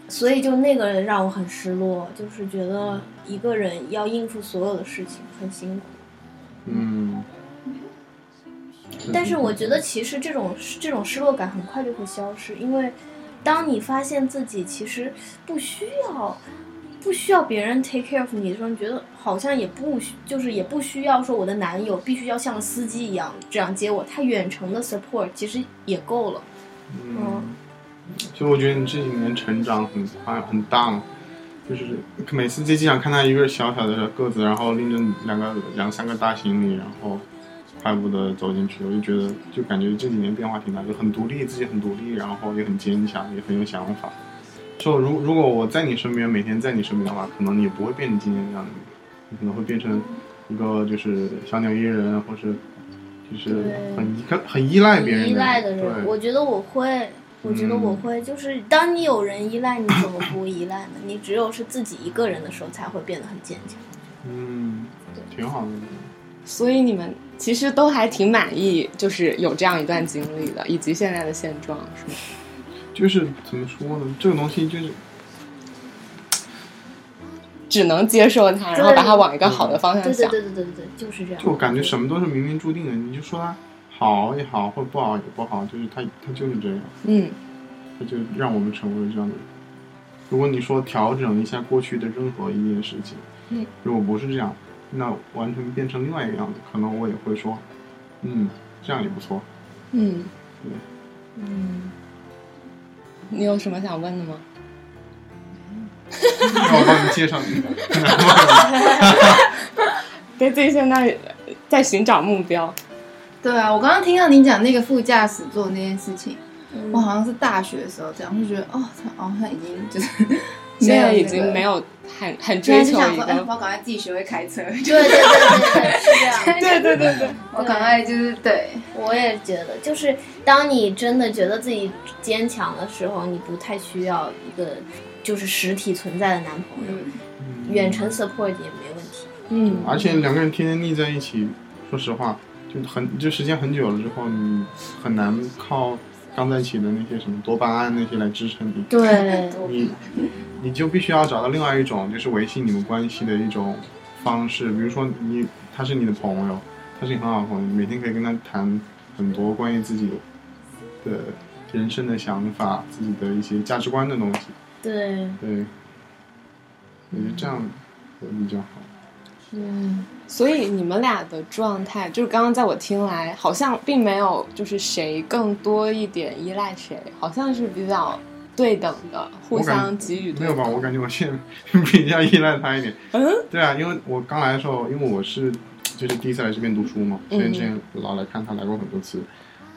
D: 所以就那个人让我很失落，就是觉得一个人要应付所有的事情很辛苦。
C: 嗯。
D: 但是我觉得其实这种这种失落感很快就会消失，因为当你发现自己其实不需要不需要别人 take care of 你的时候，你觉得好像也不需就是也不需要说我的男友必须要像司机一样这样接我，他远程的 support 其实也够了。
C: 嗯，其实我觉得你这几年成长很快很大嘛，就是每次在机场看他一个小小的个子，然后拎着两个两三个大行李，然后快步的走进去，我就觉得就感觉这几年变化挺大，就很独立，自己很独立，然后也很坚强，也很有想法。就如如果我在你身边，每天在你身边的话，可能你也不会变成今天这样的你，你可能会变成一个就是小鸟依人，或是就是很依很依赖别人
D: 依赖的人，
C: 对
D: 我觉得我会，我觉得我会，就是当你有人依赖，你怎么不依赖呢？你只有是自己一个人的时候，才会变得很坚强。
C: 嗯，挺好的。
A: 所以你们其实都还挺满意，就是有这样一段经历的，以及现在的现状，是吗？
C: 就是怎么说呢？这个东西就是
A: 只能接受它，然后把它往一个好的方向想。
D: 对对对对对，就是这样。
C: 就感觉什么都是冥冥注定的，你就说它好也好，或者不好也不好，就是它它就是这样，
A: 嗯
C: 它就让我们成为了这样的人。如果你说调整一下过去的任何一件事情，
A: 嗯，
C: 如果不是这样，那完全变成另外一个样子，可能我也会说，嗯，这样也不错。
A: 嗯
C: 对
A: 嗯，你有什么想问的吗？
C: 让我帮你介绍你。
A: 对自己现在在寻找目标。
B: 对啊，我刚刚听到你讲那个副驾驶座那件事情，
D: 嗯
B: 我好像是大学的时候这样，就觉得哦，他好像已经就是
A: 现在已
B: 没有已
A: 经没有很很
B: 现在
A: 追求一
B: 就想说，哎，我赶快自己学会开车，
D: 对对对对对，是这样。
A: 对对对对，
B: 我赶快就是对，
D: 我也觉得，就是当你真的觉得自己坚强的时候，你不太需要一个就是实体存在的男朋友，
B: 嗯，
D: 远程 support 也没问题。
A: 嗯，
C: 而且两个人天天腻在一起，说实话，就很就时间很久了之后，你很难靠刚在一起的那些什么多巴胺那些来支撑你。
D: 对，
C: 你你就必须要找到另外一种，就是维系你们关系的一种方式。比如说你他是你的朋友，他是你很好的朋友，你每天可以跟他谈很多关于自己的人生的想法、自己的一些价值观的东西。
D: 对，
C: 对，我觉得这样会比较好。
D: 嗯，
A: 所以你们俩的状态，就是刚刚在我听来，好像并没有就是谁更多一点依赖谁，好像是比较对等的，互相给予对
C: 没有吧？我感觉我现在 比较依赖他一点。
A: 嗯，
C: 对啊，因为我刚来的时候，因为我是就是第一次来这边读书嘛，
A: 嗯
C: 所以之前老来看他来过很多次，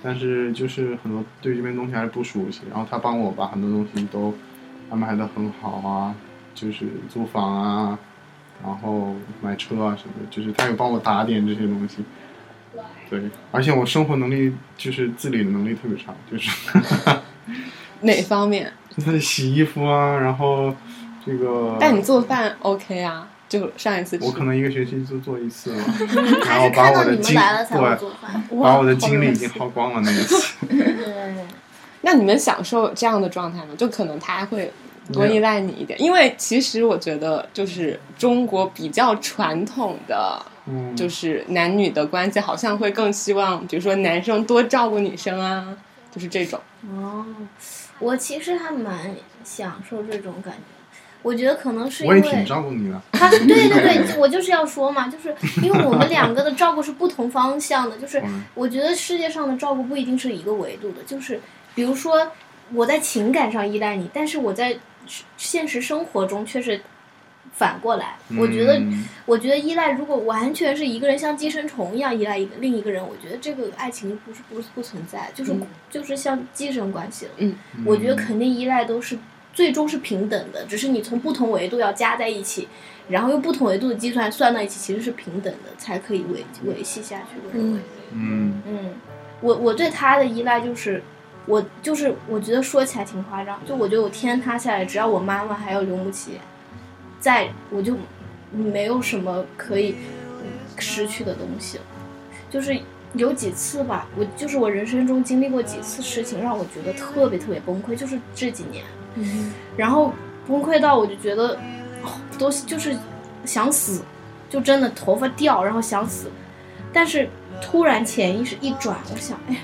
C: 但是就是很多对这边东西还是不熟悉，然后他帮我把很多东西都安排的很好啊，就是租房啊，然后买车啊什么的，就是他有帮我打点这些东西。对，而且我生活能力就是自理的能力特别差，就是
A: 哪方面？
C: 就是洗衣服啊，然后这个。
A: 但你做饭 OK 啊？就上一次，
C: 我可能一个学期就做一次了，然后把我的精
D: 来了才会
C: 对，
D: 做饭。
C: 把我的精力已经耗光了那一次。
D: 对，
A: 那你们享受这样的状态吗？就可能他会多依赖你一点，因为其实我觉得就是中国比较传统的，
C: 嗯，
A: 就是男女的关系好像会更希望，比如说男生多照顾女生啊，就是这种。
D: 哦，我其实还蛮享受这种感觉。我觉得可能是因
C: 我也挺
D: 为
C: 照顾你的。
D: 他，对对对，我就是要说嘛，就是因为我们两个的照顾是不同方向的，就是
C: 嗯
D: 我觉得世界上的照顾不一定是一个维度的，就是比如说我在情感上依赖你，但是我在现实生活中却是反过来。我觉得，
C: 嗯。
D: 我觉得依赖如果完全是一个人像寄生虫一样依赖一个另一个人，我觉得这个爱情不是不是不存在，就是、
A: 嗯。
D: 就是像寄生关系了。
A: 嗯，
D: 我觉得肯定依赖都是最终是平等的，只是你从不同维度要加在一起，然后用不同维度的计算算到一起，其实是平等的，才可以维维系下去。我认为，
C: 嗯。
D: 嗯，我我对他的依赖就是，我就是我觉得说起来挺夸张，就我觉得我天塌下来，只要我妈妈还有刘牧奇在，我就没有什么可以失去的东西了。就是有几次吧，我就是我人生中经历过几次事情，让我觉得特别特别崩溃，就是这几年，然后崩溃到我就觉得，哦、都就是想死，就真的头发掉，然后想死，但是突然潜意识一转，我想，哎，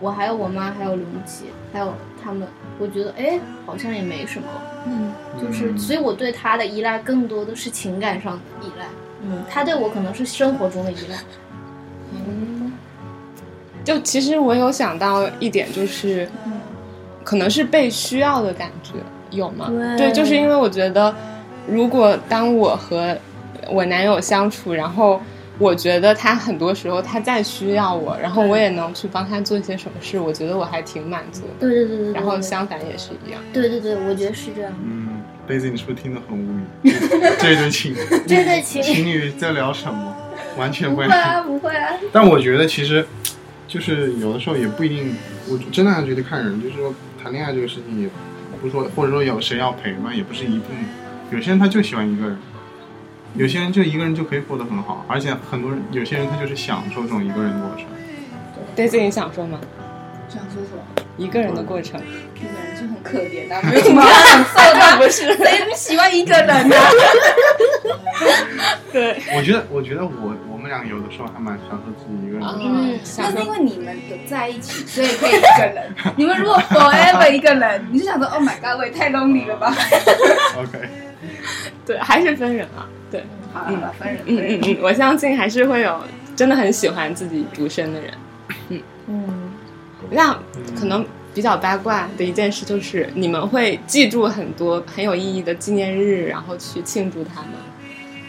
D: 我还有我妈，还有刘牧奇，还有他们，我觉得，哎，好像也没什么，
A: 嗯，
D: 就是，
C: 嗯
D: 所以我对他的依赖更多的是情感上的依赖，嗯，他对我可能是生活中的依赖，
A: 嗯，就其实我有想到一点，就是可能是被需要的感觉，有吗？
D: 对
A: 就是因为我觉得，如果当我和我男友相处，然后我觉得他很多时候他再需要我，然后我也能去帮他做一些什么事，我觉得我还挺满足的。
D: 对对对对对，
A: 然后相反也是一样。
D: 对对对，我觉得是这样，
C: 嗯，Daisy，你是不是听得很无语？这对情
D: 这对情
C: 情侣在聊什么？完全不会
B: 不会。啊，不会啊。
C: 但我觉得其实，就是有的时候也不一定，我真的还觉得看人，就是说谈恋爱这个事情也不是说，或者说有谁要陪嘛，也不是一定。有些人他就喜欢一个人，有些人就一个人就可以过得很好，而且很多人有些人他就是享受这种一个人的过程。
A: Daisy，你想说吗？
B: 享受什么？
A: 一个人的过程，
B: 一个人就很可怜啊，没有什么享受的，不是？谁不喜欢一个人 呢、
A: 对，
C: 我觉得，我觉得我我们俩有的时候还蛮享受自己一个人的。
D: 嗯
B: 那是因为你们有在一起，所以可以一个人。你们如果 forever 一个人，你就想说，Oh my god，我也太 lonely 了吧
C: ？OK，
A: 对，还是分人啊。对，
B: 好了，好了，分人，
A: 嗯嗯嗯，我相信还是会有真的很喜欢自己独身的人。
D: 嗯嗯，
A: 那可能比较八卦的一件事就是，你们会记住很多很有意义的纪念日，然后去庆祝他们。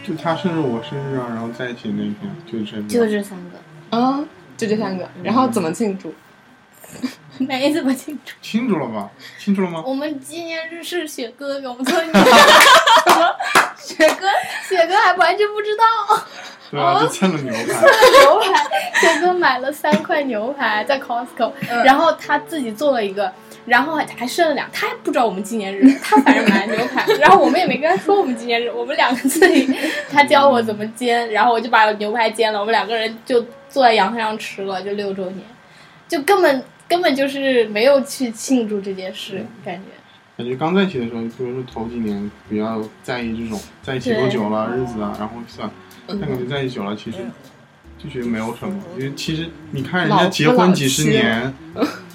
C: 就他生日，我生日啊，然后在一起那天，就这。
D: 就这三个，
A: 啊，就这三个，然后怎么庆祝？
D: 没怎么清楚。
C: 清楚了吗？清楚了吗？
D: 我们纪念日是雪哥给我们做的，
B: 雪哥，
D: 雪哥还完全不知道。
C: 对啊，就蹭了牛排。
D: 牛排，雪哥买了三块牛排在 Costco，、然后他自己做了一个，然后还还剩了两，他还不知道我们纪念日，他反正买了牛排，然后我们也没跟他说我们纪念日，我们两个自己，他教我怎么煎，然后我就把牛排煎了，我们两个人就坐在阳台上吃了，就六周年，就根本根本就是没有去庆祝这件事，感觉。
C: 感觉刚在一起的时候，比如说头几年比较在意这种在一起多久了、日子啊，然后算。但感觉在一起久了，其实就觉得没有什么，因为其实你看人家结婚几十年，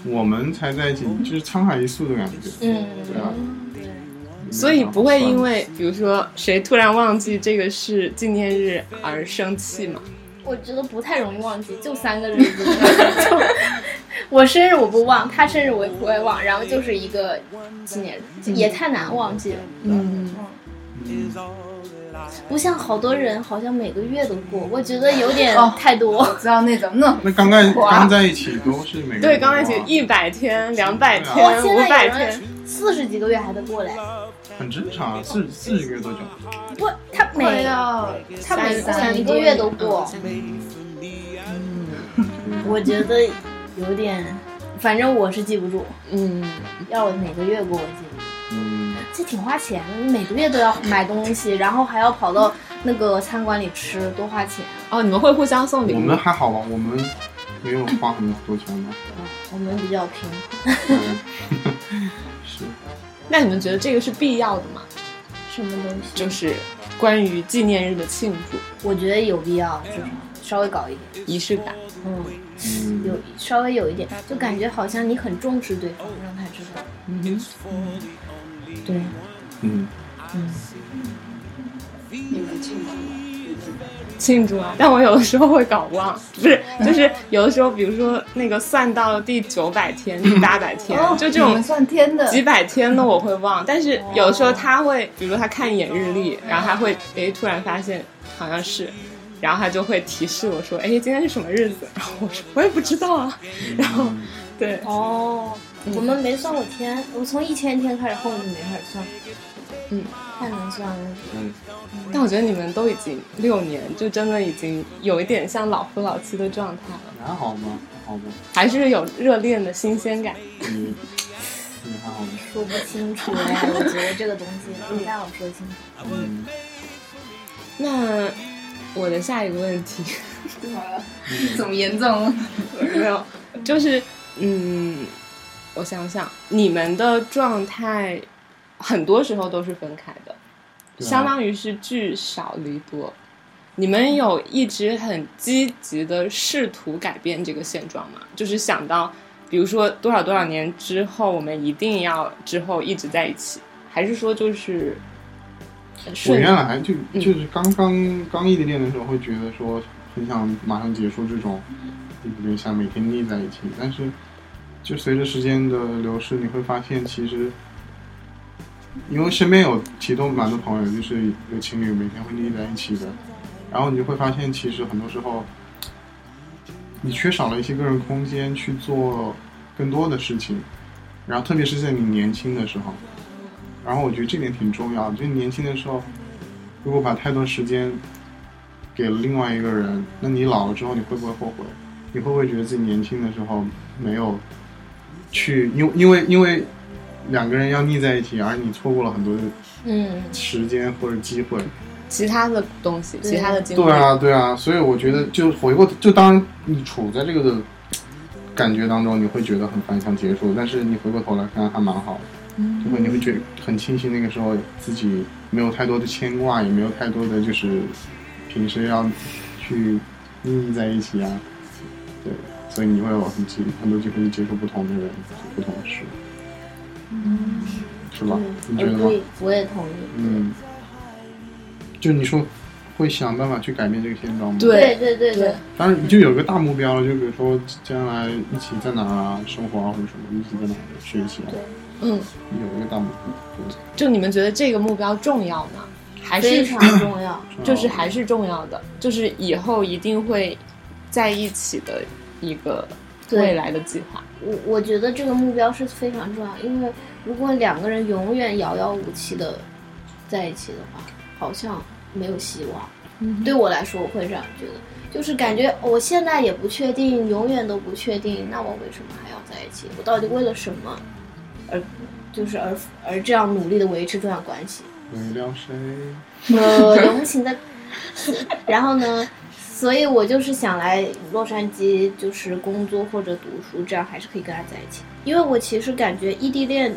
C: 我们才在一起，就是沧海一粟的感觉。
D: 嗯，
C: 对啊，
A: 所以不会因为比如说谁突然忘记这个是纪念日而生气嘛？
D: 我觉得不太容易忘记，就三个日子。就 我生日我不忘，他生日我也不会忘，然后就是一个纪念日，也太难忘记了。
A: 嗯，
D: 不像好多人好像每个月都过，我觉得有点
B: 哦
D: 太多。
B: 我知道那种那
C: 那刚在刚在一起都是每个人
A: 对，刚在一起
C: 都
A: 一百天、两百天、
D: 现
A: 五百天，
D: 四十几个月还在过嘞。
C: 很正常啊，四四十个月多久？
D: 不，他每他每
A: 三
D: 每一个月都过，
A: 嗯
D: 我觉得有点，反正我是记不住。
A: 嗯，
D: 要我每个月给，我记。
C: 嗯，
D: 这挺花钱的，你每个月都要买东西，然后还要跑到那个餐馆里吃，多花钱。
A: 哦，你们会互相送礼物我？
C: 们还好吧，我们没有花很多钱吧。
D: 我们比较贫。
C: 嗯，是。
A: 那你们觉得这个是必要的吗？
D: 什么东西？
A: 就是关于纪念日的庆祝，
D: 我觉得有必要，至少稍微搞一点。
A: 仪式感。
D: 嗯，
C: 嗯，
D: 有稍微有一点，就感觉好像你很重视对方，让他知道。
A: 嗯
D: 对，
C: 嗯，
D: 嗯，
B: 你们庆祝吗？
A: 庆祝啊！但我有的时候会搞忘，不是，就是有的时候，比如说那个算到第九百天、第八百天，
B: 哦
A: 就这种
B: 算天的，
A: 几百天的我会忘，但是有的时候他会，比如说他看一眼日历，然后他会诶突然发现好像是，然后他就会提示我说，哎，今天是什么日子？然后我说我也不知道啊，然后对，
D: 哦，我们没算过天，我从一千天开始，后面就没开始算。
A: 嗯，
D: 太难算了。
C: 嗯，
A: 但我觉得你们都已经六年，就真的已经有一点像老夫老妻的状态了，
C: 还好吗？还好吗？
A: 还是有热恋的新鲜感。
C: 你你还好吗？
D: 说不清楚哎，我觉得这个东西不太好说清楚。
C: 嗯，
A: 那我的下一个问题。
B: 怎么了？怎么严重？
A: 没有，就是嗯，我想想，你们的状态很多时候都是分开的，
C: 啊
A: 相当于是聚少离多。你们有一直很积极的试图改变这个现状吗？就是想到，比如说多少多少年之后，我们一定要之后一直在一起，还是说就是呃
C: 我原来就就是刚刚刚异地恋的时候，会觉得说很想马上结束这种异地恋，想每天腻在一起。但是就随着时间的流逝，你会发现其实，因为身边有其实都蛮多朋友，就是有情侣每天会腻在一起的，然后你就会发现其实很多时候你缺少了一些个人空间去做更多的事情，然后特别是在你年轻的时候。然后我觉得这点挺重要的，就是年轻的时候，如果把太多时间给了另外一个人，那你老了之后你会不会后悔？你会不会觉得自己年轻的时候没有去，因为因为因为两个人要腻在一起，而你错过了很多的
D: 嗯，
C: 时间或者机会？
A: 其他的东西，其他的经历。
C: 对啊，对啊，所以我觉得就回过，就当你处在这个的感觉当中，你会觉得很反向结束，但是你回过头来看还蛮好的。就会你会觉得很庆幸那个时候自己没有太多的牵挂，也没有太多的就是平时要去腻腻在一起啊，对，所以你会有很机很多机会去接触不同的人，不同的事，是吧？你觉得吗？
D: 我也同意。
C: 嗯，就你说会想办法去改变这个现状吗？
A: 对
D: 对对对，
C: 当然，你就有一个大目标了，就比如说将来一起在哪儿啊生活啊，或者什么，一起在哪儿学习啊，
A: 嗯，
C: 有一个大目标。
A: 就你们觉得这个目标重要吗？还是
D: 非常重要。
A: 就是还是重要的，就是以后一定会在一起的一个未来的计划。
D: 我我觉得这个目标是非常重要，因为如果两个人永远遥遥无期的在一起的话，好像没有希望。
A: 嗯
D: 对我来说，我会这样觉得，就是感觉我现在也不确定，永远都不确定，那我为什么还要在一起？我到底为了什么而就是而而这样努力的维持这段关系？
C: 为了谁？
D: 呃，流行的。然后呢，所以我就是想来洛杉矶，就是工作或者读书，这样还是可以跟他在一起。因为我其实感觉异地恋，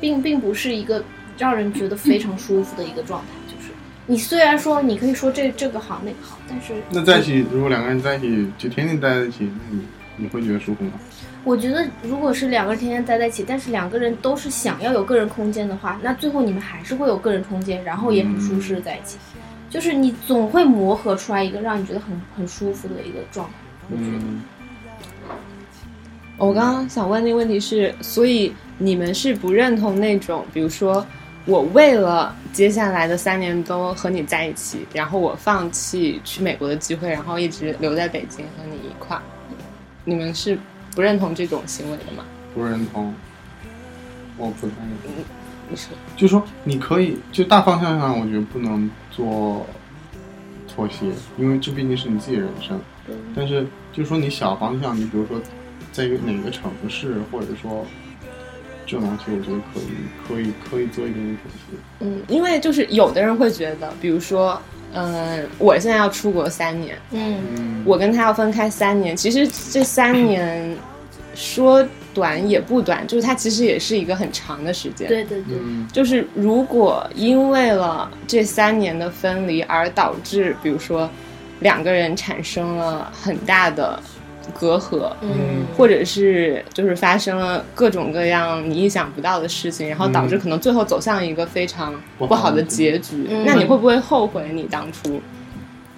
D: 并并不是一个让人觉得非常舒服的一个状态。就是你虽然说你可以说这这个好那个好，但是
C: 那在一起，如果两个人在一起就天天待在一起，那你你会觉得舒服吗？
D: 我觉得，如果是两个人天天待在一起，但是两个人都是想要有个人空间的话，那最后你们还是会有个人空间，然后也很舒适的在一起。就是你总会磨合出来一个让你觉得很很舒服的一个状态。我觉得，
C: 嗯，
A: 我刚刚想问那个问题是，所以你们是不认同那种，比如说我为了接下来的三年都和你在一起，然后我放弃去美国的机会，然后一直留在北京和你一块儿，你们是不认同这种行为的吗？
C: 不认同，我不太认同。
A: 你说，
C: 就是说，你可以就大方向上，我觉得不能做妥协，因为这毕竟是你自己人生。但是就是说，你小方向，你比如说，在一个哪个城市，或者说这种东西，我觉得可以，可以，可以做一点点妥协。
A: 嗯，因为就是有的人会觉得，比如说，嗯、我现在要出国三年，
D: 嗯，
C: 嗯，
A: 我跟他要分开三年，其实这三年说短也不短，就是它其实也是一个很长的时间。
D: 对对对，
C: 嗯。
A: 就是如果因为了这三年的分离而导致，比如说两个人产生了很大的隔阂，
D: 嗯，
A: 或者是就是发生了各种各样你意想不到的事情，然后导致可能最后走向一个非常
C: 不
A: 不好的结局，
D: 嗯
A: 那你会不会后悔你当初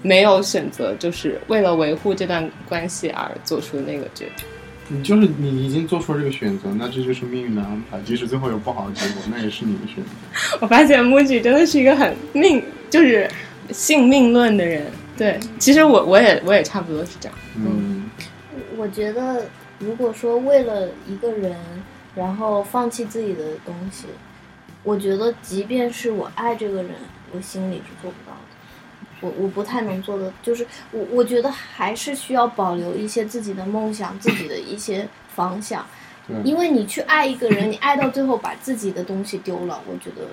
A: 没有选择，就是为了维护这段关系而做出的那个决定？
C: 你就是你已经做出了这个选择，那这就是命运的安排。即使最后有不好的结果，那也是你的选择。
A: 我发现 MUJI 真的是一个很命，就是性命论的人。对，其实我我也我也差不多是这样。
C: 嗯，
D: 我觉得如果说为了一个人，然后放弃自己的东西，我觉得即便是我爱这个人，我心里是做不到的。我我不太能做的，就是我我觉得还是需要保留一些自己的梦想，自己的一些方向。
C: 对，
D: 因为你去爱一个人，你爱到最后把自己的东西丢了，我觉得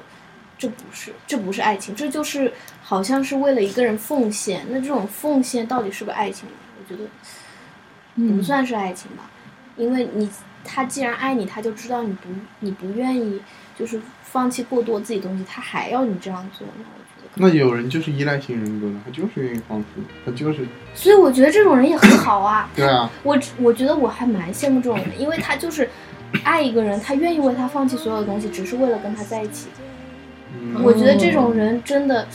D: 这不是这不是爱情，这就是好像是为了一个人奉献。那这种奉献到底是不是爱情呢？我觉得不算是爱情吧，因为你他既然爱你，他就知道你不你不愿意就是放弃过多自己东西，他还要你这样做，那我觉得。
C: 那有人就是依赖型人格的，他就是愿意放弃，他就是
D: 所以我觉得这种人也很好啊。
C: 对啊，
D: 我我觉得我还蛮羡慕这种人，因为他就是爱一个人，他愿意为他放弃所有的东西，只是为了跟他在一起。
C: 嗯，
D: 我觉得这种人真的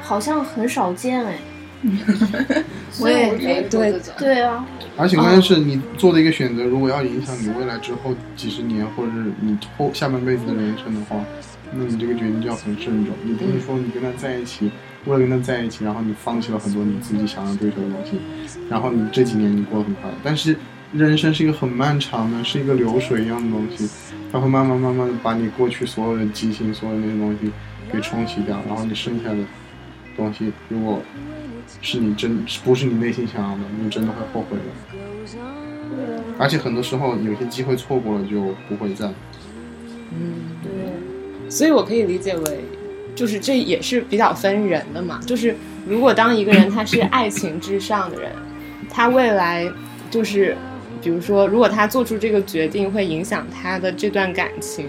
D: 好像很少见哎。
B: 我也
D: 所以
B: 没做这种。
D: 对啊，
C: 而且关键是你做的一个选择，如果要影响你未来之后几十年，或者是你后下半辈子的人生的话，那你这个决定就要很慎重。你不是说你跟他在一起，为了跟他在一起，然后你放弃了很多你自己想要追求的东西，然后你这几年你过得很快乐，但是人生是一个很漫长的，是一个流水一样的东西，它会慢慢慢慢的把你过去所有的激情，所有那些东西给冲洗掉，然后你剩下的东西，如果是你真不是你内心想要的，你真的会后悔的。而且很多时候有些机会错过了就不会再。
D: 嗯对，
A: 所以我可以理解为，就是这也是比较分人的嘛。就是如果当一个人他是爱情至上的人，他未来就是，比如说，如果他做出这个决定会影响他的这段感情，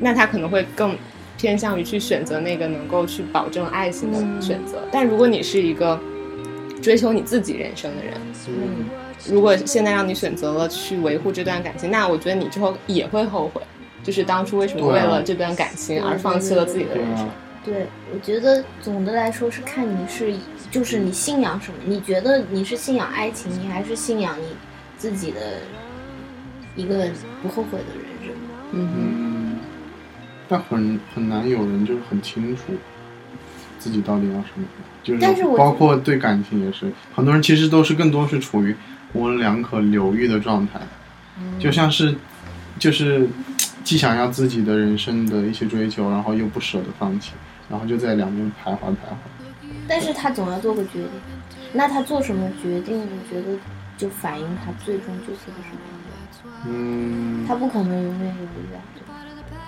A: 那他可能会更偏向于去选择那个能够去保证爱情的选择。但如果你是一个追求你自己人生的人，
C: 嗯，
A: 如果现在让你选择了去维护这段感情，那我觉得你之后也会后悔，就是当初为什么为了这段感情而放弃了自己的人生
C: 啊。，
D: 对，我觉得总的来说是看你是就是你信仰什么，你觉得你是信仰爱情，你还是信仰你自己的一个不后悔的人生？
A: 嗯
C: 嗯，但很很难有人就是很清楚自己到底要什么，就是
D: 但是我
C: 包括对感情也是，很多人其实都是更多是处于模棱两可、犹豫的状态，就像是就是既想要自己的人生的一些追求，然后又不舍得放弃，然后就在两边徘徊徘徊。
D: 但是他总要做个决定，那他做什么决定，你觉得就反映他最终就是个什么样的，
C: 嗯，
D: 他不可能永远犹豫啊。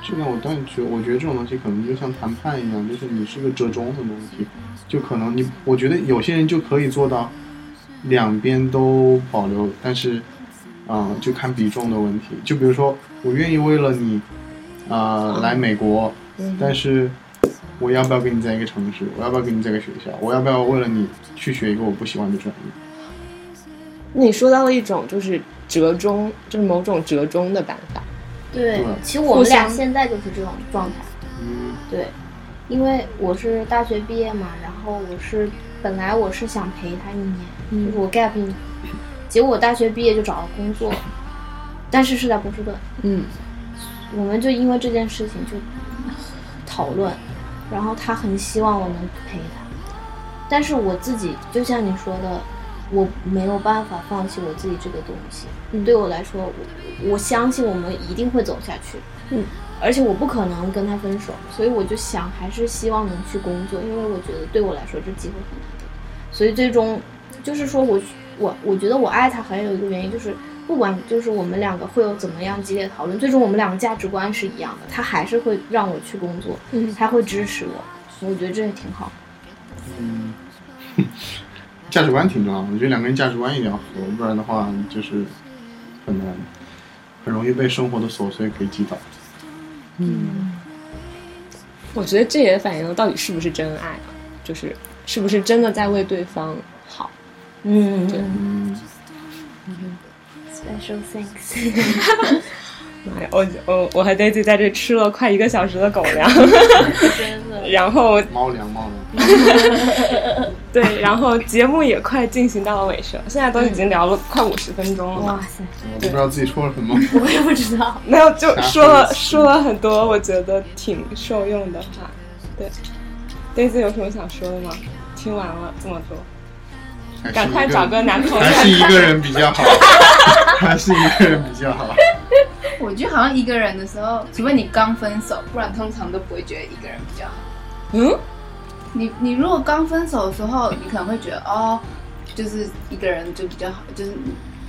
C: 这个我但觉我觉得这种东西可能就像谈判一样，就是你是个折中的东西，就可能你我觉得有些人就可以做到两边都保留，但是啊、呃就看比重的问题。就比如说我愿意为了你啊、呃来美国，但是我要不要跟你在一个城市？我要不要跟你在一个学校？我要不要为了你去学一个我不喜欢的专业？
A: 那你说到了一种就是折中，就是某种折中的办法。
D: 对
C: 对，
D: 其实我们俩现在就是这种状态。
C: 嗯。
D: 对，因为我是大学毕业嘛，然后我是本来我是想陪他一年，就是我 gap 一年，结果我大学毕业就找了工作，但是是在波士顿，
A: 嗯。
D: 我们就因为这件事情就讨论，然后他很希望我能陪他，但是我自己就像你说的，我没有办法放弃我自己这个东西。嗯对我来说，我我相信我们一定会走下去。
A: 嗯，
D: 而且我不可能跟他分手，所以我就想还是希望能去工作，因为我觉得对我来说这机会很难得。所以最终就是说我我我觉得我爱他还有一个原因就是。不管就是我们两个会有怎么样激烈讨论，最终我们两个价值观是一样的，他还是会让我去工作，
A: 嗯
D: 他会支持我，我觉得这也挺好。
C: 嗯，价值观挺重要的，我觉得两个人价值观一定要合，不然的话就是很难，很容易被生活的琐碎给击倒。嗯。
A: 我觉得这也反映了到底是不是真爱啊，就是是不是真的在为对方好。
D: 嗯。
A: 对
D: ，special thanks，
A: 妈呀，我我我和 Daisy 在这吃了快一个小时的狗粮，
D: 真的，
A: 然后
C: 猫粮，猫粮。
A: 对，然后节目也快进行到了尾声，现在都已经聊了快五十分钟了
D: 哇，塞，
C: 我都不知道自己说了什么。
D: 我也不知道，
A: 没有就说了
C: 说
A: 说了很多我觉得挺受用的话。对，Daisy 有什么想说的吗？听完了这么多，赶快找个男朋友。
C: 还是一个人比较好，还是一个人比较好。
B: 我觉得好像一个人的时候，除非你刚分手，不然通常都不会觉得一个人比较好。
A: 嗯，
B: 你你如果刚分手的时候，你可能会觉得哦，就是一个人就比较好，就是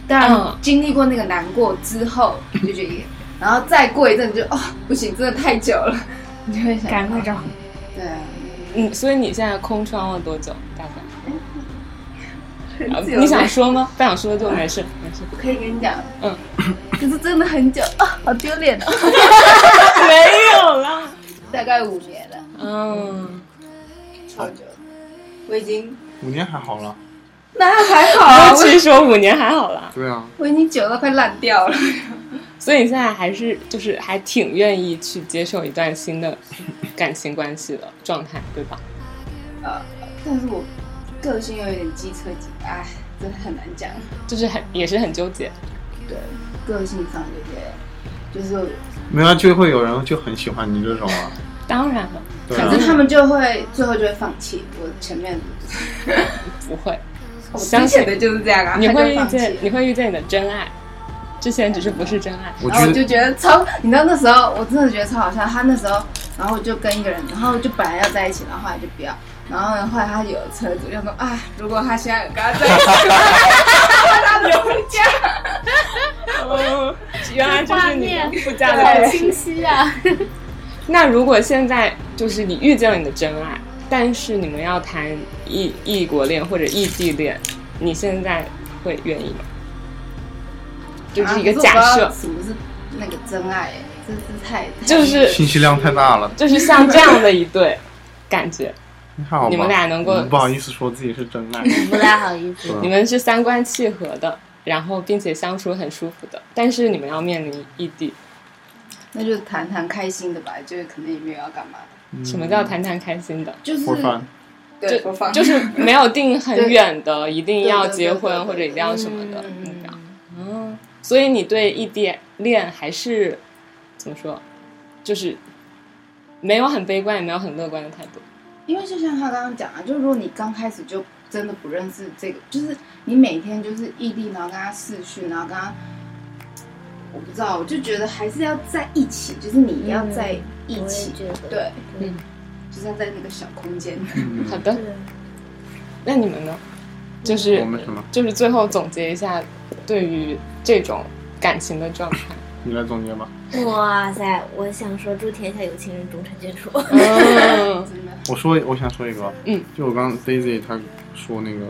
B: 当然
A: 嗯
B: 经历过那个难过之后，你就觉得然后再过一阵子就哦不行，真的太久了，你就会想
D: 赶快找。
B: 对啊，
A: 嗯，所以你现在空窗了多久？大概？呃
B: 很久
A: 你想说吗？不想说就没事，没事。
B: 我可以跟你讲，
A: 嗯，
B: 可是真的很久啊，好丢脸哦，
A: 没有啦。
B: 大概五年了，
A: 嗯，
B: 超久，我已经
C: 五年还好了。
B: 那还好啊，我
A: 尤其说五年还好啦。
C: 对啊，
B: 我已经久到快烂掉了。
A: 所以你现在还是就是还挺愿意去接受一段新的感情关系的状态，对吧？
B: 呃，但是我个性又有点机车机，哎，真的很难讲。
A: 就是很也是很纠结。
B: 对，个性上有点，就是，
C: 没有啊就会有人就很喜欢你这种啊。
A: 当然了，
C: 对啊
B: 可，是他们就会最后就会放弃。我前面，
A: 不会，
B: 我之
A: 相信
B: 的就是这样啊，
A: 你会遇见你会遇见你的真爱，之前只是不是真爱。
B: 然后我就觉得超，你知道那时候我真的觉得超好笑。他那时候，然后就跟一个人，然后就本来要在一起，然后后来就不要。然后呢，后来他有车子，我就说啊，如果他现在有跟他在一起，他留家。
A: 嗯，原来就是你
D: 画面
A: 附加的
D: 好清晰啊！
A: 那如果现在就是你遇见了你的真爱，但是你们要谈异异国恋或者异地恋，你现在会愿意吗？这是一个假设
B: 我不知道，什么是那个真爱？真是太太
A: 就是
C: 信息量太大了，
A: 就是像这样的一对感觉，你们俩能够
C: 不好意思说自己是真爱。
D: 不太好意思。
A: 你们是三观契合的，然后并且相处很舒服的，但是你们要面临异地。
B: 那就谈谈开心的吧，就是可能也没有要干嘛的，
A: 什么叫谈谈开心的？
B: 就是对
A: 就是没有定很远的，一定要结婚或者一定要什么的
B: 嗯
A: 目标。嗯，所以你对异地恋还是怎么说？就是没有很悲观，也没有很乐观的态度。
B: 因为就像他刚刚讲啊，就是如果你刚开始就真的不认识这个，就是你每天就是异地，然后跟他试训，然后跟他，我不知道，我就觉得还是要在一起，就是你要在一起，对，
A: 嗯，
B: 就是要在那个小空间。
C: 嗯
A: 好的，那你们呢？就是
C: 我们什么？
A: 就是最后总结一下，对于这种感情的状态。
C: 你来总结吧。
D: 哇塞！我想说，祝天下有情人终成眷属。
A: 嗯，
B: 真的，
C: 我说，我想说一个，
A: 嗯，
C: 就我刚刚 Daisy 她说那个，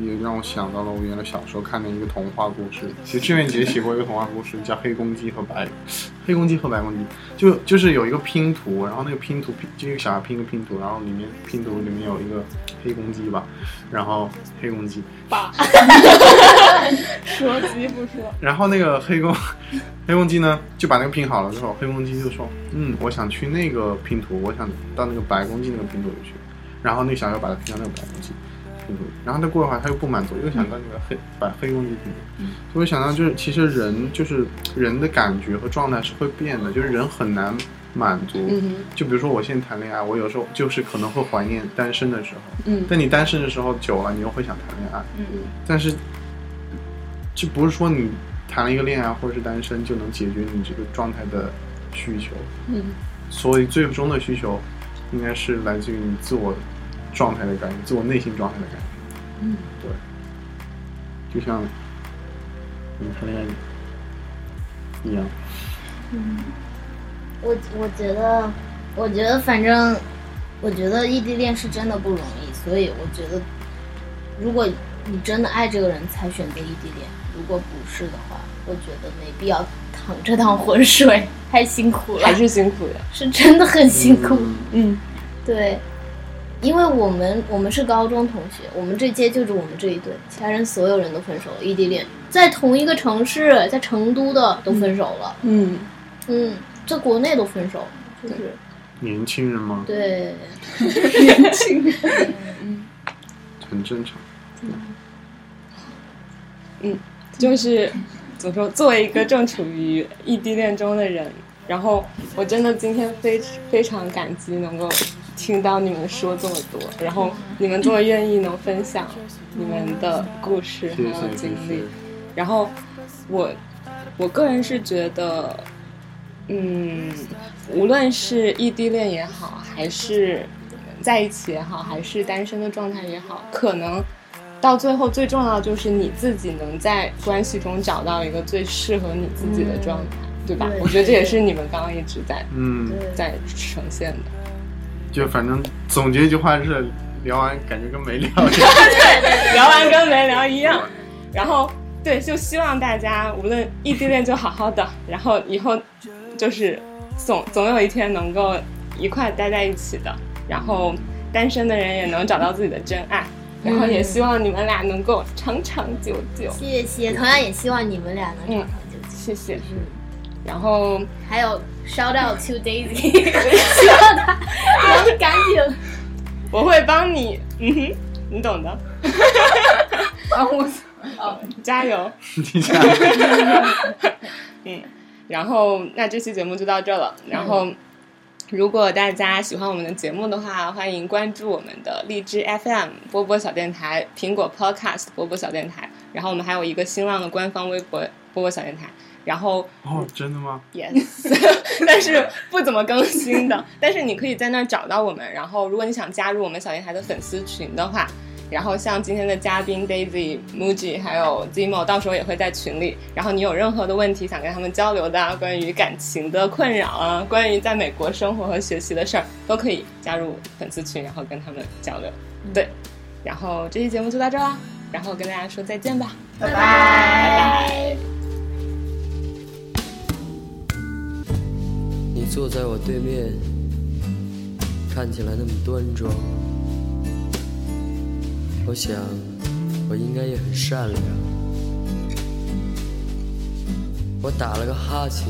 C: 也让我想到了我原来小时候看的一个童话故事。其实志愿姐写过一个童话故事，叫《黑公鸡和白 黑公鸡和白公鸡》，就就是有一个拼图，然后那个拼图拼就一个小孩拼一个拼图，然后里面拼图里面有一个黑公鸡吧，然后黑公鸡，
A: 爸，说鸡不说。
C: 然后那个黑公 黑公鸡呢，就把那个拼好了之后，黑公鸡就说：“嗯，我想去那个拼图，我想到那个白公鸡那个拼图里去。”然后那个小孩把它拼到那个白公鸡拼图里，然后他过一会儿他又不满足，又想到那个黑白黑公鸡拼图。所以我想到就是，其实人就是人的感觉和状态是会变的，就是人很难满足。
A: 嗯
C: 就比如说我现在谈恋爱，我有时候就是可能会怀念单身的时候，
A: 嗯
C: 但你单身的时候久了，你又会想谈恋爱。
B: 嗯
C: 但是，这不是说你谈了一个恋爱或者是单身就能解决你这个状态的需求。
A: 嗯
C: 所以最终的需求，应该是来自于你自我状态的感觉，自我内心状态的感觉。
A: 嗯，
C: 对。就像你谈恋爱一样。
D: 嗯我我觉得，我觉得反正，我觉得异地恋是真的不容易，所以我觉得，如果你真的爱这个人才选择异地恋，如果不是的话，我觉得没必要趟这趟浑水，太辛苦了，
A: 还是辛苦的。
D: 是真的很辛苦。
A: 嗯，
D: 对，因为我们我们是高中同学，我们这届就是我们这一对，其他人所有人都分手了，异地恋，在同一个城市，在成都的都分手了，
A: 嗯，
D: 嗯，在国内都分手，就是。
C: 年轻人吗，
D: 对，
B: 年轻人，嗯
C: 很正常。
A: 就是怎么说，作为一个正处于异地恋中的人，然后我真的今天非非常感激能够听到你们说这么多，然后你们这么愿意能分享你们的故事还有经历。然后我我个人是觉得，嗯，无论是异地恋也好，还是在一起也好，还是单身的状态也好，可能到最后最重要的就是你自己能在关系中找到一个最适合你自己的状态，对吧？
D: 对
A: 我觉得这也是你们刚刚一直在
C: 嗯，
A: 在呈现的。
C: 就反正总结一句话就是，聊完感觉跟没聊一样。
A: 对聊完跟没聊一样。然后对，就希望大家无论异地恋就好好的，然后以后就是总总有一天能够一块待在一起的。然后单身的人也能找到自己的真爱，然后也希望你们俩能够长长久久。
D: 谢谢，同样也希望你们俩能长长久久。
A: 谢谢。
D: 嗯，
A: 然后
D: 还有 shout out to Daisy，希望她能赶紧。
A: 我会帮你，嗯哼，你懂的，
B: 帮我
A: 加油。
C: 你想，
A: 嗯，然后那这期节目就到这了。然后，如果大家喜欢我们的节目的话，欢迎关注我们的荔枝 FM 波波小电台、苹果 Podcast 波波小电台。然后我们还有一个新浪的官方微博波波小电台。然后
C: 哦，真的吗
A: ？Yes，但是不怎么更新的。但是你可以在那儿找到我们。然后，如果你想加入我们小电台的粉丝群的话，然后像今天的嘉宾 Daisy、Muji 还有 Zimo，到时候也会在群里。然后你有任何的问题想跟他们交流的啊，关于感情的困扰啊，关于在美国生活和学习的事儿，都可以加入粉丝群，然后跟他们交流。对，然后这期节目就到这啦，然后跟大家说再见吧。
B: 拜拜。
D: 拜。
E: 你坐在我对面，看起来那么端庄。我想，我应该也很善良。我打了个哈欠，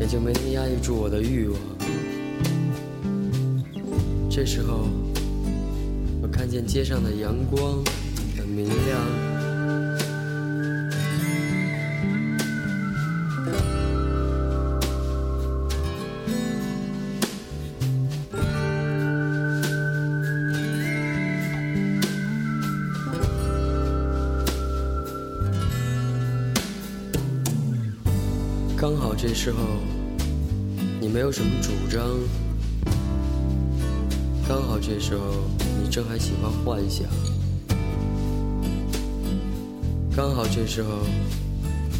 E: 也就没能压抑住我的欲望。这时候，我看见街上的阳光很明亮。时候你没有什么主张，刚好这时候你正还喜欢幻想，刚好这时候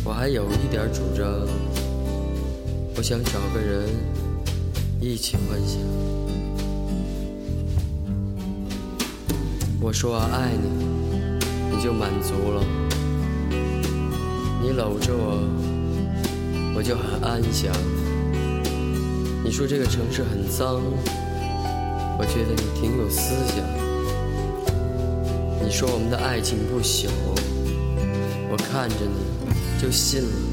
E: 我还有一点主张，我想找个人一起幻想。我说我爱你，你就满足了，你搂着我。我就很安详。你说这个城市很脏，我觉得你挺有思想。你说我们的爱情不朽，我看着你就信了。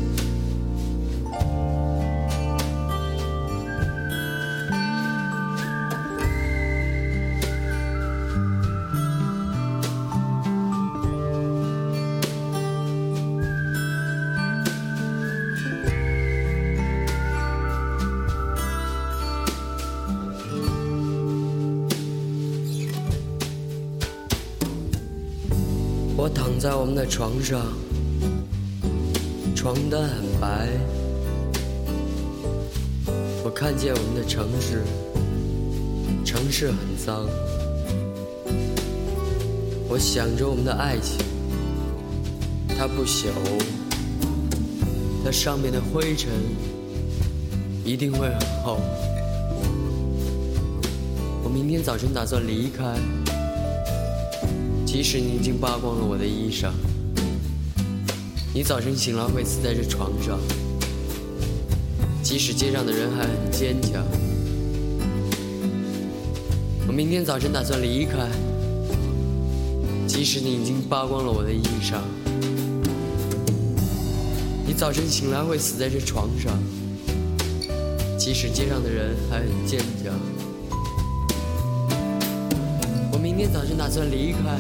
E: 床上，床单很白。我看见我们的城市，城市很脏。我想着我们的爱情，它不朽，它上面的灰尘一定会很厚。我明天早晨打算离开。即使你已经扒光了我的衣裳，你早晨醒来会死在这床上，即使街上的人还很坚强。我明天早晨打算离开，即使你已经扒光了我的衣裳。你早晨醒来会死在这床上，即使街上的人还很坚强。我明天早晨打算离开，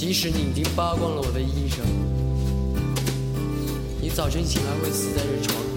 E: 即使你已经扒光了我的衣裳。你早晨醒来会死在这床